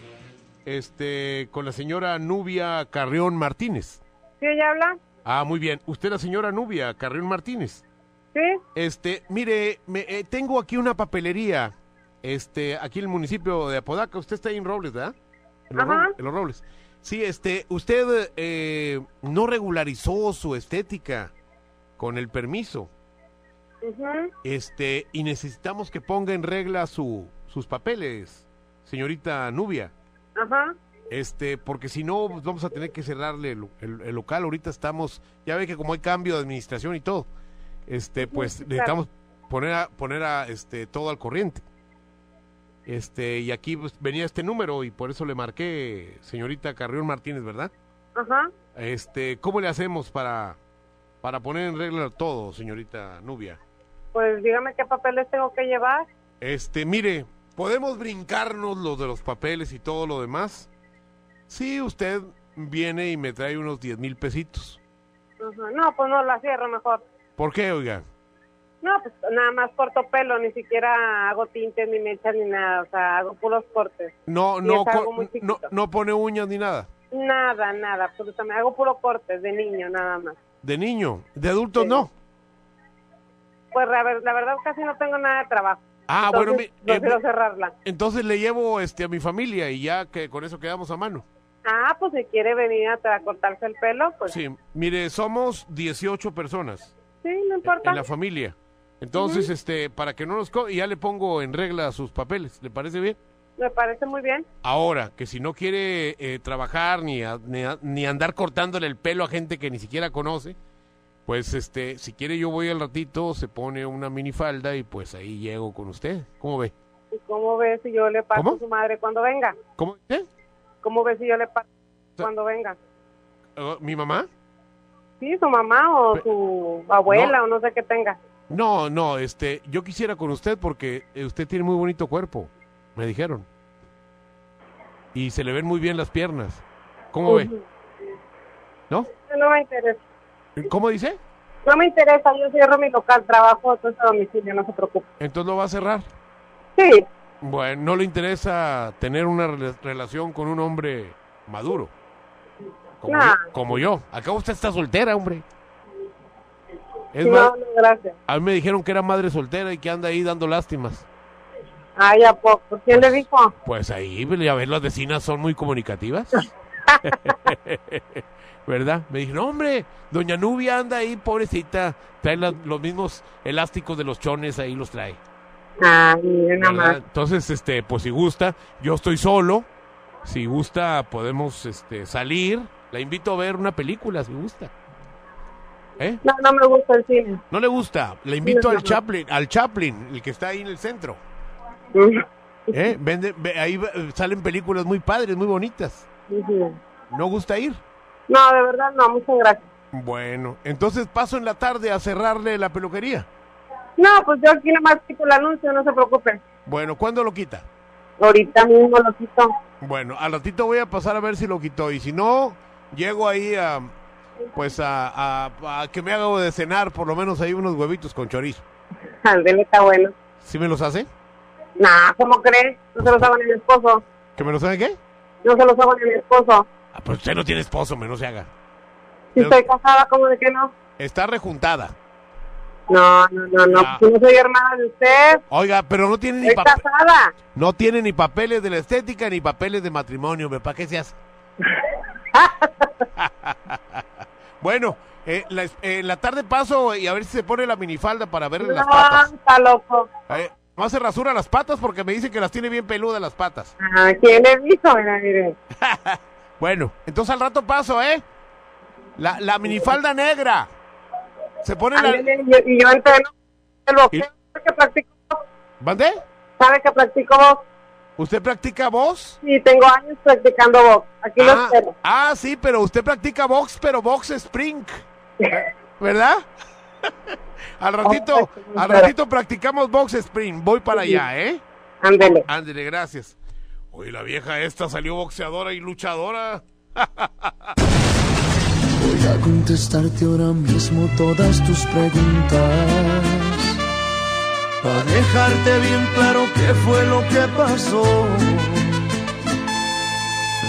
Speaker 4: este, con la señora Nubia Carrión Martínez?
Speaker 52: ¿Sí ella habla?
Speaker 4: Ah, muy bien. Usted la señora Nubia Carrión Martínez.
Speaker 52: Sí.
Speaker 4: Este, mire, me, eh, tengo aquí una papelería, este, aquí en el municipio de Apodaca. Usted está ahí en Robles, ¿verdad? En los,
Speaker 52: Ajá.
Speaker 4: Robles, en los Robles. Sí, este, usted eh, no regularizó su estética con el permiso. Este, y necesitamos que ponga en regla su, sus papeles, señorita Nubia.
Speaker 52: Ajá.
Speaker 4: Este, porque si no, pues, vamos a tener que cerrarle el, el- el local. Ahorita estamos, ya ve que como hay cambio de administración y todo, este, pues
Speaker 52: claro.
Speaker 4: necesitamos poner a, poner a, este, todo al corriente. Este, y aquí pues, venía este número y por eso le marqué, señorita Carrión Martínez, ¿verdad?
Speaker 52: Ajá.
Speaker 4: Este, ¿cómo le hacemos para, para poner en regla todo, señorita Nubia?
Speaker 52: Pues dígame qué papeles tengo que llevar.
Speaker 4: Este, mire, ¿podemos brincarnos lo de los papeles y todo lo demás? Sí, usted viene y me trae unos 10 mil pesitos.
Speaker 52: Ajá. No, pues no, la cierro mejor.
Speaker 4: ¿Por qué, oiga?
Speaker 52: No, pues nada más corto pelo, ni siquiera hago tintes, ni mechas, ni nada. O sea, hago puros cortes.
Speaker 4: No, no, no, no pone uñas ni nada.
Speaker 52: Nada, nada, absolutamente. Hago puro cortes de niño, nada más.
Speaker 4: De niño, de adultos no.
Speaker 52: Pues la, ver- la verdad casi no tengo nada de trabajo.
Speaker 4: Ah, bueno,
Speaker 52: Entonces,
Speaker 4: mi- eh,
Speaker 52: prefiero cerrarla.
Speaker 4: entonces le llevo este a mi familia y ya que con eso quedamos a mano.
Speaker 52: Ah, pues si quiere venir a, tra- cortarse el pelo, pues sí,
Speaker 4: Sí, mire, somos 18 personas
Speaker 52: no importa.
Speaker 4: en la familia. Entonces, este, para que no nos co- y ya le pongo en regla sus papeles, ¿le parece bien?
Speaker 52: Me parece muy bien.
Speaker 4: Ahora, que si no quiere eh, trabajar ni, a- ni, a- ni andar cortándole el pelo a gente que ni siquiera conoce, pues este, si quiere yo voy al ratito, se pone una minifalda y pues ahí llego con usted. ¿Cómo ve?
Speaker 52: ¿Y cómo ve si yo le paso
Speaker 4: ¿Cómo?
Speaker 52: a su madre cuando venga?
Speaker 4: ¿Cómo? ¿Eh?
Speaker 52: ¿Cómo ve si yo le paso cuando venga?
Speaker 4: ¿Mi mamá?
Speaker 52: Sí, su mamá o su abuela o no sé qué tenga.
Speaker 4: No, no, este, yo quisiera con usted porque eh, usted tiene muy bonito cuerpo, me dijeron. Y se le ven muy bien las piernas. ¿Cómo ve? ¿No?
Speaker 52: No me interesa.
Speaker 4: ¿Cómo dice?
Speaker 52: No me interesa, yo cierro mi local, trabajo entonces a domicilio, no se preocupe.
Speaker 4: Entonces lo va a cerrar.
Speaker 52: Sí.
Speaker 4: Bueno, no le interesa tener una rela- relación con un hombre maduro. Como,
Speaker 52: Nah.
Speaker 4: yo, como yo. Acá usted está soltera, hombre. Es
Speaker 52: no,
Speaker 4: más,
Speaker 52: no, gracias.
Speaker 4: a mí me dijeron que era madre soltera y que anda ahí dando lástimas.
Speaker 52: Ay, ¿a poco? ¿Quién le dijo?
Speaker 4: Pues ahí, ya ves, las vecinas son muy comunicativas. ¿Verdad? Me dijeron, hombre, doña Nubia anda ahí, pobrecita, trae los mismos elásticos de los chones, ahí los trae.
Speaker 52: Ay, nada más.
Speaker 4: Entonces, este, pues si gusta, yo estoy solo. Si gusta, podemos este, salir. La invito a ver una película, si gusta. ¿Eh?
Speaker 52: No, no me gusta el cine.
Speaker 4: ¿No le gusta? Le invito al
Speaker 52: no.
Speaker 4: Chaplin, al Chaplin, el que está ahí en el centro. ¿Eh? Vende- ve- ahí salen películas muy padres, muy bonitas. ¿No gusta ir?
Speaker 52: No, de verdad no, muchas gracias.
Speaker 4: Bueno, entonces paso en la tarde a cerrarle la peluquería.
Speaker 52: No, pues yo aquí nada más quito el anuncio, no se preocupe.
Speaker 4: Bueno, ¿cuándo lo quita?
Speaker 52: Ahorita mismo lo quito.
Speaker 4: Bueno, al ratito voy a pasar a ver si lo quitó. Y si no, llego ahí a, pues a, a- a que me haga de cenar, por lo menos ahí unos huevitos con chorizo.
Speaker 52: Ándele, está bueno.
Speaker 4: ¿Sí me los hace?
Speaker 52: Nah, ¿cómo crees? No se los hago ni a mi esposo.
Speaker 4: ¿Que me los hace qué?
Speaker 52: No se los hago ni a mi esposo.
Speaker 4: Ah, pues usted no tiene esposo, me no se haga.
Speaker 52: Si estoy casada, ¿cómo de que no?
Speaker 4: Está rejuntada.
Speaker 52: No, no, no, no.
Speaker 4: Ah.
Speaker 52: No soy hermana de usted.
Speaker 4: Oiga, pero no tiene ni papeles.
Speaker 52: casada.
Speaker 4: No tiene ni papeles de la estética ni papeles de matrimonio. ¿para qué se hace? bueno, eh, la, eh, la tarde paso y a ver si se pone la minifalda para verle las
Speaker 52: No,
Speaker 4: patas.
Speaker 52: está loco.
Speaker 4: Eh, no se rasura las patas porque me dice que las tiene bien peludas las patas.
Speaker 52: Ah, ¿Quién le dijo? Mira, mire.
Speaker 4: Bueno, entonces al rato paso, ¿eh? La, la minifalda negra. Se pone la...
Speaker 52: Y yo, y yo entreno el boxeo. ¿Sabe que practico box?
Speaker 4: ¿Mande?
Speaker 52: ¿Sabe que practico?
Speaker 4: ¿Usted practica voz?
Speaker 52: Sí, tengo años practicando box. Aquí lo
Speaker 4: Ah,
Speaker 52: espero.
Speaker 4: ah, sí, pero usted practica box, pero box spring. ¿Verdad? al ratito, al ratito practicamos box spring. Voy para allá, ¿eh?
Speaker 52: Ándele.
Speaker 4: Ándele, gracias. Oye, la vieja esta salió boxeadora y luchadora.
Speaker 53: Voy a contestarte ahora mismo todas tus preguntas.
Speaker 43: Para dejarte bien claro qué fue lo que pasó.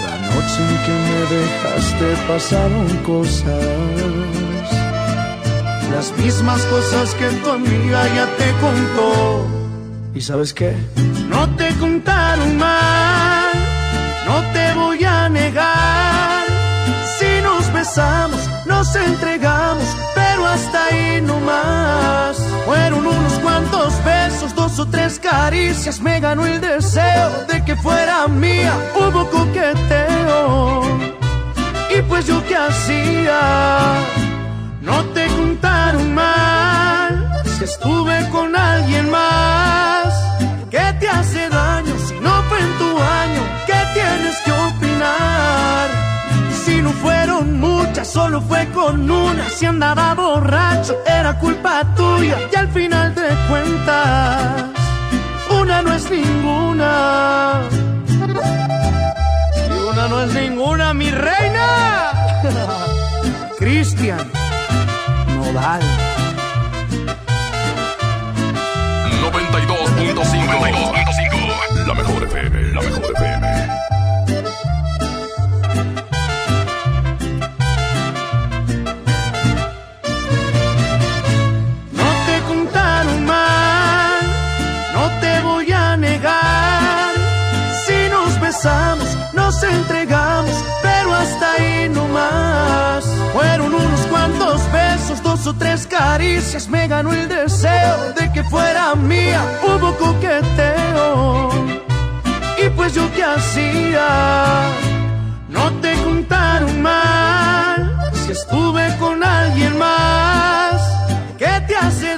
Speaker 43: La noche en que me dejaste pasaron cosas. Las mismas cosas que tu amiga ya te contó. ¿Y sabes qué? No te contaron mal, no te voy a negar. Si nos besamos, nos entregamos, hasta ahí no más. Fueron unos cuantos besos, dos o tres caricias, me ganó el deseo de que fuera mía. Hubo coqueteo, y pues yo qué hacía. No te contaron mal, si estuve con alguien más. Solo fue con una. Si andaba borracho, era culpa tuya. Y al final de cuentas, una no es ninguna. Y una no es ninguna, mi reina. Cristian Nodal.
Speaker 2: 92.5 La mejor FM, la mejor FM.
Speaker 43: Tres caricias, me ganó el deseo de que fuera mía. Hubo coqueteo, y pues yo qué hacía. No te contaron mal, si estuve con alguien más. ¿Qué te hace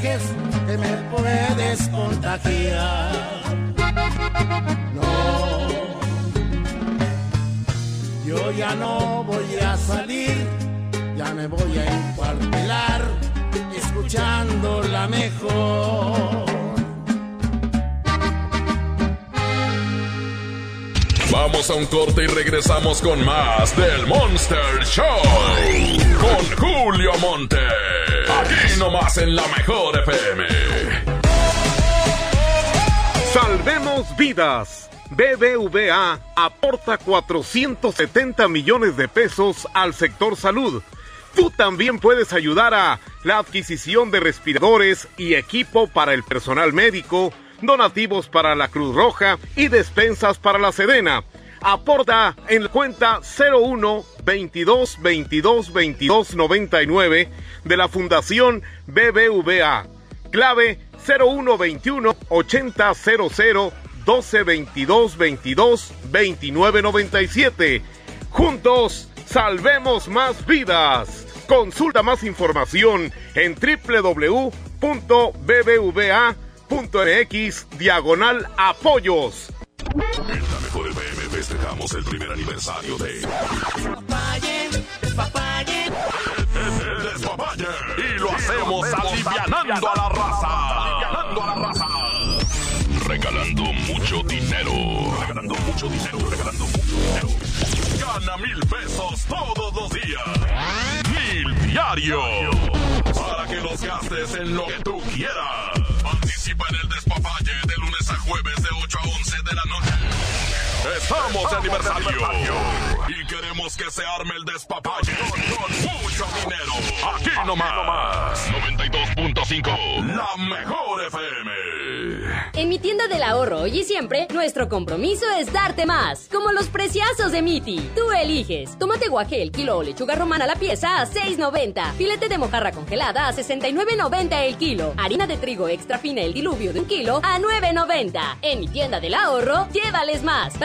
Speaker 28: Que me puedes contagiar. No, yo ya no voy a salir, ya me voy a encuartelar escuchando la mejor.
Speaker 2: Vamos a un corte y regresamos con más del Monster Show. Con Julio Monte. Aquí nomás en la mejor FM.
Speaker 4: Salvemos vidas. BBVA aporta 470 millones de pesos al sector salud. Tú también puedes ayudar a la adquisición de respiradores y equipo para el personal médico, donativos para la Cruz Roja y despensas para la Sedena. Aporta en la cuenta 01 22 22 22 99 de la Fundación BBVA. Clave 01 21 80 00 12 22 22 29 97. Juntos, salvemos más vidas. Consulta más información en www.bbva.mx diagonal apoyos.
Speaker 2: Festejamos el primer aniversario de. El despapalle. Y lo hacemos alivianando a la raza. Alivianando a la raza. Regalando mucho dinero. Regalando mucho dinero. Regalando mucho dinero. Gana mil pesos todos los días. Mil diario. Para que los gastes en lo que tú quieras. Participa en el despapalle de lunes a jueves de 8 a 11 de la noche. Estamos de aniversario. Y queremos que se arme el despapalle con mucho dinero. Aquí nomás. 92.5. La mejor FM.
Speaker 14: En mi tienda del ahorro hoy y siempre, nuestro compromiso es darte más. Como los preciazos de Miti. Tú eliges. Tomate guaje el kilo o lechuga romana la pieza a 6.90. Filete de mojarra congelada a 69.90 el kilo. Harina de trigo extra fina el diluvio de un kilo a 9.90. En mi tienda del ahorro, llévales más.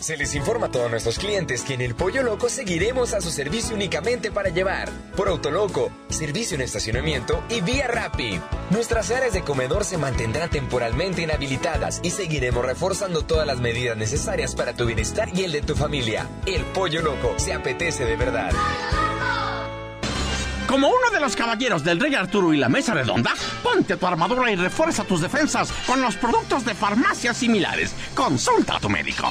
Speaker 54: Se les informa a todos nuestros clientes que en el Pollo Loco seguiremos a su servicio únicamente para llevar. Por Autoloco, servicio en estacionamiento y vía Rappi. Nuestras áreas de comedor se mantendrán temporalmente inhabilitadas y seguiremos reforzando todas las medidas necesarias para tu bienestar y el de tu familia. El Pollo Loco se apetece de verdad.
Speaker 55: Como uno de los caballeros del Rey Arturo y la Mesa Redonda, ponte tu armadura y refuerza tus defensas con los productos de farmacias similares. Consulta a tu médico.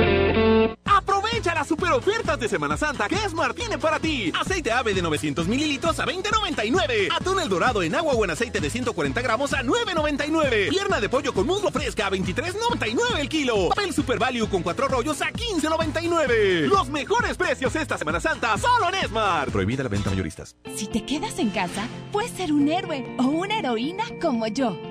Speaker 21: Aprovecha las super ofertas de Semana Santa que Esmar tiene para ti. Aceite ave de 900 mililitros a 20.99. Atún el dorado en agua o en aceite de 140 gramos a 9.99. Pierna de pollo con muslo fresca a 23.99 el kilo. Papel Super Value con cuatro rollos a 15.99. Los mejores precios esta Semana Santa solo en Esmar.
Speaker 30: Prohibida la venta mayoristas.
Speaker 32: Si te quedas en casa, puedes ser un héroe o una heroína como yo.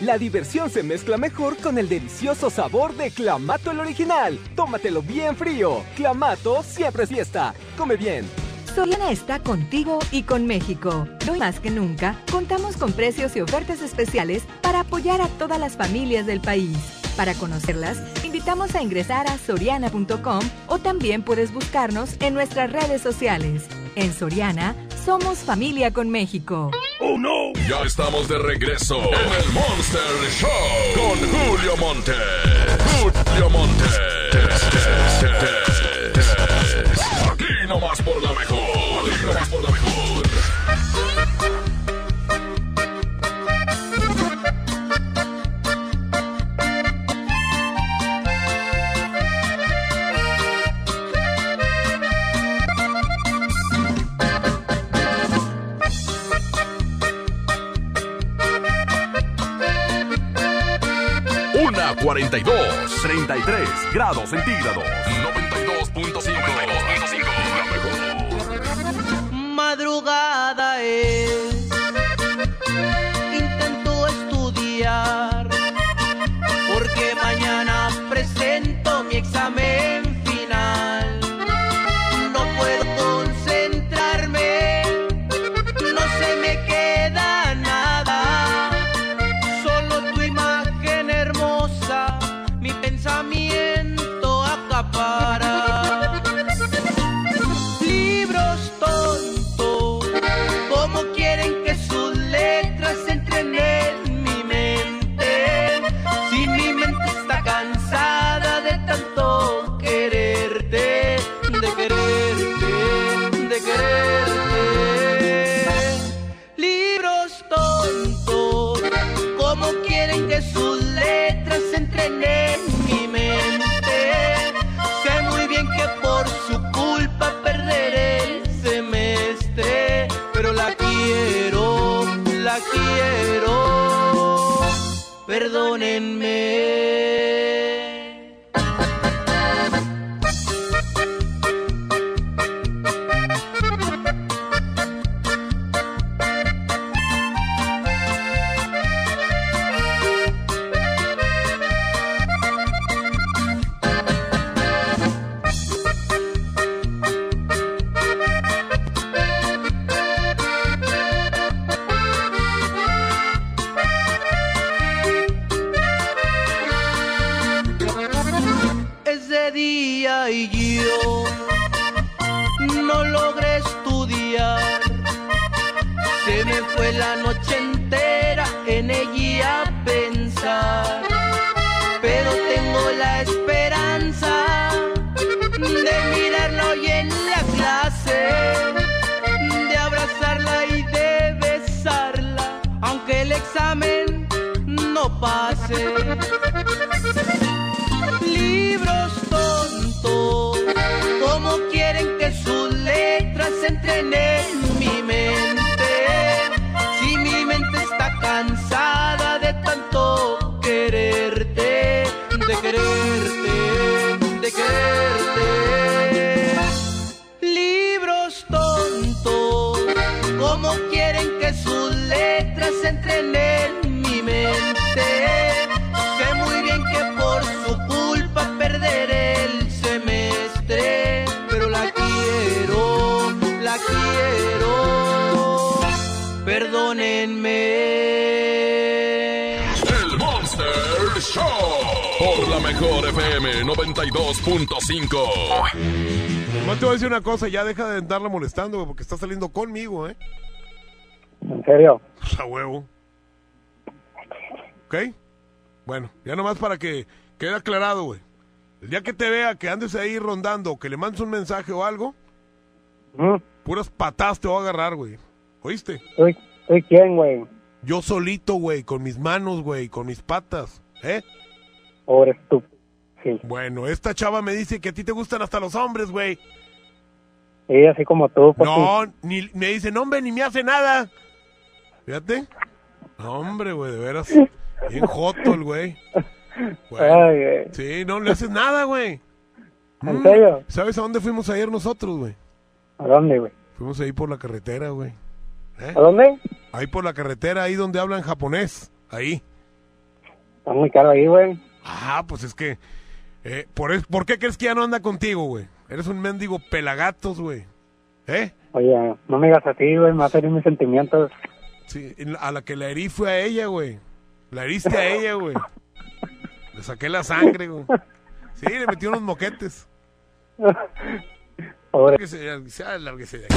Speaker 17: La diversión se mezcla mejor con el delicioso sabor de Clamato el original. Tómatelo bien frío. Clamato siempre es fiesta. Come bien.
Speaker 50: Soriana está contigo y con México. Hoy más que nunca, contamos con precios y ofertas especiales para apoyar a todas las familias del país. Para conocerlas, invitamos a ingresar a soriana.com o también puedes buscarnos en nuestras redes sociales. En Soriana, somos familia con México.
Speaker 2: ¡Oh, no! Ya estamos de regreso en el Monster Show con Julio Monte. Julio Monte. Aquí nomás por la mejor. Aquí nomás por la mejor.
Speaker 24: 42, 33 grados centígrados.
Speaker 2: Mejor FM 92.5.
Speaker 4: No te voy a decir una cosa, ya deja de andarla molestando, güey, porque está saliendo conmigo, ¿eh?
Speaker 56: ¿En serio?
Speaker 4: A huevo. ¿Ok? Bueno, ya nomás para que quede aclarado, güey. El día que te vea que andes ahí rondando, que le mandes un mensaje o algo, puras patadas te voy a agarrar, güey. ¿Oíste?
Speaker 56: ¿Soy, soy quién, güey?
Speaker 4: Yo solito, güey, con mis manos, güey, con mis patas, ¿eh?
Speaker 56: ¿O eres tú? Sí.
Speaker 4: Bueno, esta chava me dice que a ti te gustan hasta los hombres, güey.
Speaker 56: Sí, así como tú. papi.
Speaker 4: No, ni, me dice, no, hombre, ni me hace nada. Fíjate. No, hombre, güey, de veras. Bien joto el güey. Bueno,
Speaker 56: Ay, güey.
Speaker 4: Sí, no le haces nada, güey.
Speaker 56: ¿En
Speaker 4: Mm,
Speaker 56: serio?
Speaker 4: ¿Sabes a dónde fuimos ayer nosotros, güey?
Speaker 56: ¿A dónde, güey?
Speaker 4: Fuimos ahí por la carretera, güey. ¿Eh?
Speaker 56: ¿A dónde?
Speaker 4: Ahí por la carretera, ahí donde hablan japonés. Ahí.
Speaker 56: Está muy caro ahí, güey.
Speaker 4: Ah, pues es que... eh, por, es- ¿Por qué crees que ya no anda contigo, güey? Eres un mendigo pelagatos, güey. ¿Eh?
Speaker 56: Oye, no me digas así, güey, me va a herir mis sentimientos.
Speaker 4: Sí, a la que la herí fue a ella, güey. La heriste a ella, güey. Le saqué la sangre, güey. Sí, le metí unos moquetes.
Speaker 56: Pobre.
Speaker 4: Que se, se, lárguese de aquí.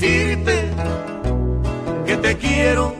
Speaker 43: decirte que te quiero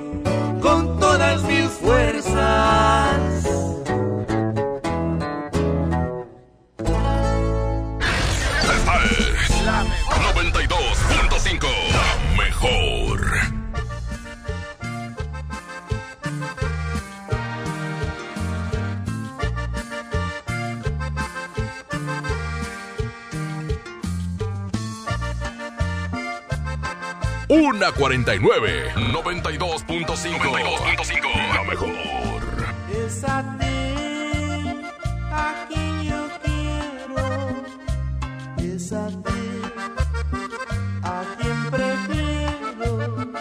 Speaker 2: 149 92.5 92.5 La mejor.
Speaker 53: Es a ti a quien yo quiero. Es a ti a quien prefiero.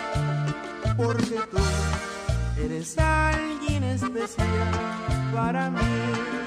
Speaker 53: Porque tú eres alguien especial para mí.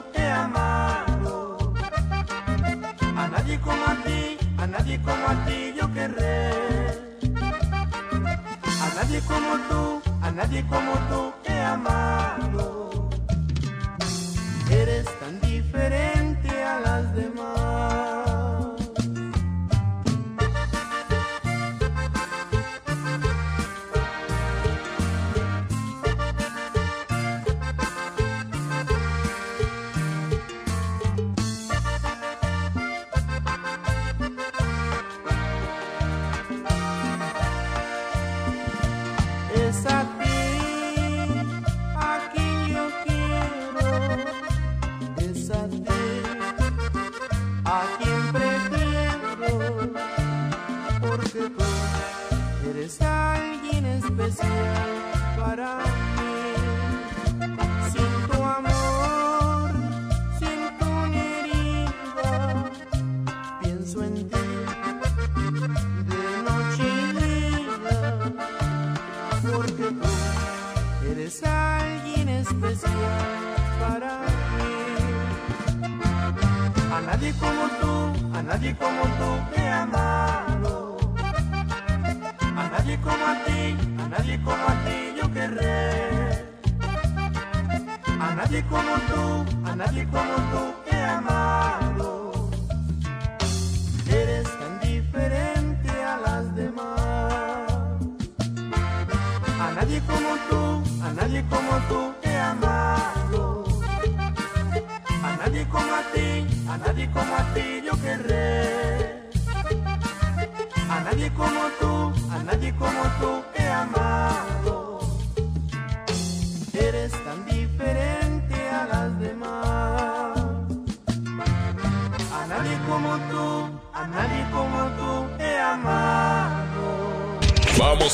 Speaker 53: A nadie como a ti, a nadie como a ti yo querré. A nadie como tú, a nadie como tú he amado. Eres tan diferente.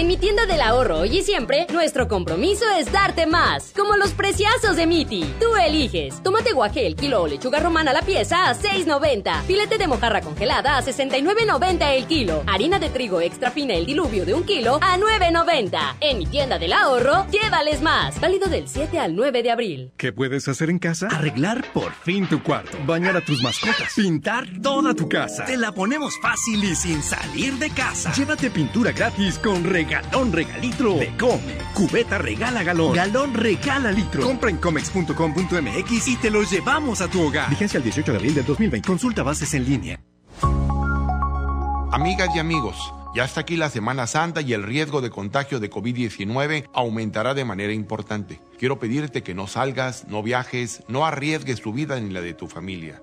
Speaker 14: En mi tienda del ahorro hoy y siempre, nuestro compromiso es darte más, como los preciazos de Miti. Tú eliges. Tomate guaje el kilo o lechuga romana la pieza a 6.90. Filete de mojarra congelada a 69.90 el kilo. Harina de trigo extra fina el diluvio de un kilo a 9.90. En mi tienda del ahorro, llévales más. Válido del 7 al 9 de abril.
Speaker 30: ¿Qué puedes hacer en casa? Arreglar por fin tu cuarto, bañar a tus mascotas, pintar toda tu casa.
Speaker 21: Te la ponemos fácil y sin salir de casa.
Speaker 30: Llévate pintura gratis con regalón regalitro de Come. Cubeta regala galón. Galón regala litro. Compra en comex.com.mx y te los llevamos a tu hogar. Vigencia el 18 de abril del 2020. Consulta bases en línea.
Speaker 15: Amigas y amigos, ya está aquí la Semana Santa y el riesgo de contagio de COVID-19 aumentará de manera importante. Quiero pedirte que no salgas, no viajes, no arriesgues tu vida ni la de tu familia.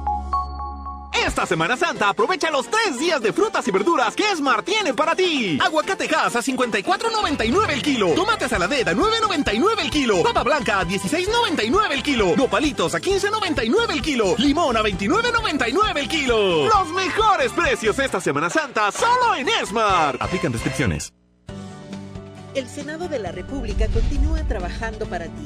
Speaker 21: Esta Semana Santa aprovecha los tres días de frutas y verduras que Esmar tiene para ti. Aguacate Hass a 54.99 el kilo. Tomate saladet a 9.99 el kilo. Papa blanca a 16.99 el kilo. Nopalitos a 15.99 el kilo. Limón a 29.99 el kilo. Los mejores precios esta Semana Santa solo en Esmar.
Speaker 30: Aplican restricciones.
Speaker 24: El Senado de la República continúa trabajando para ti.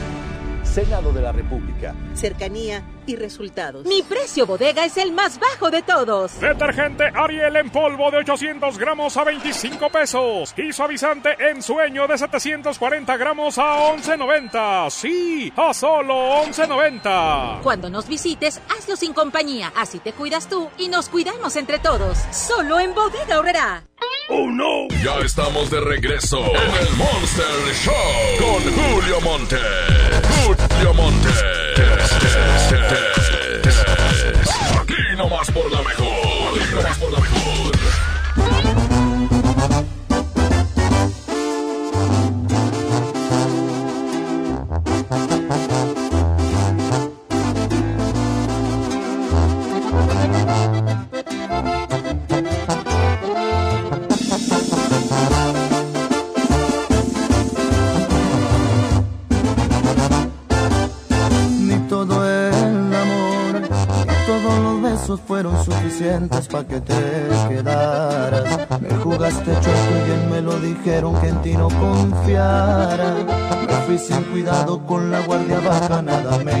Speaker 57: Senado de la República.
Speaker 24: Cercanía y resultados.
Speaker 51: Mi precio bodega es el más bajo de todos.
Speaker 19: Detergente Ariel en polvo de 800 gramos a 25 pesos. Y suavizante en sueño de 740 gramos a 11.90. Sí, a solo 11.90.
Speaker 51: Cuando nos visites, hazlo sin compañía. Así te cuidas tú y nos cuidamos entre todos. Solo en Bodega Horrera.
Speaker 2: ¡Oh, no! Ya estamos de regreso en el Monster Show con Julio Monte. Julio Monte. Aquí nomás por la mejor. Aquí nomás por la mejor.
Speaker 58: Fueron suficientes para que te quedaras. Me jugaste chueco y me lo dijeron que en ti no confiara. Me fui sin cuidado con la guardia baja, nada me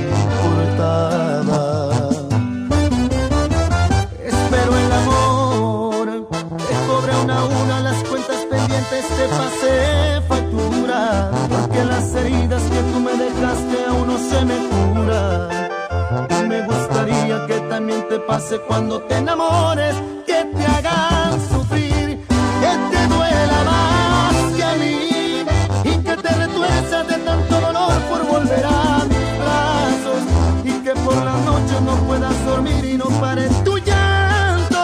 Speaker 58: te pase cuando te enamores, que te hagan sufrir, que te duela más que a mí y que te retuerzas de tanto dolor por volver a mis brazos y que por la noche no puedas dormir y no pares tu llanto,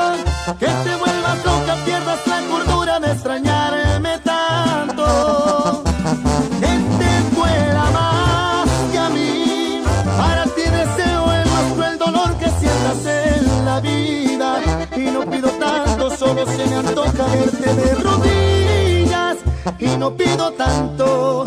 Speaker 58: que te vuelvas loca, pierdas la cordura no pido tanto,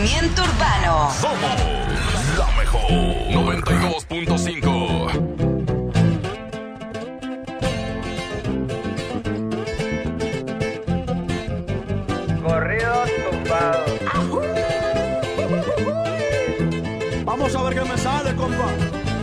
Speaker 59: Movimiento Urbano.
Speaker 2: Somos la mejor. 92.5.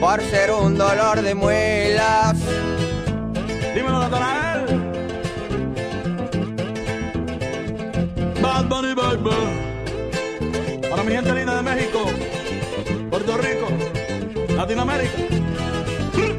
Speaker 49: por ser un dolor de muelas.
Speaker 58: Dímelo, Natanael. Bad Bunny Baby. Para mi gente linda de México, Puerto Rico, Latinoamérica.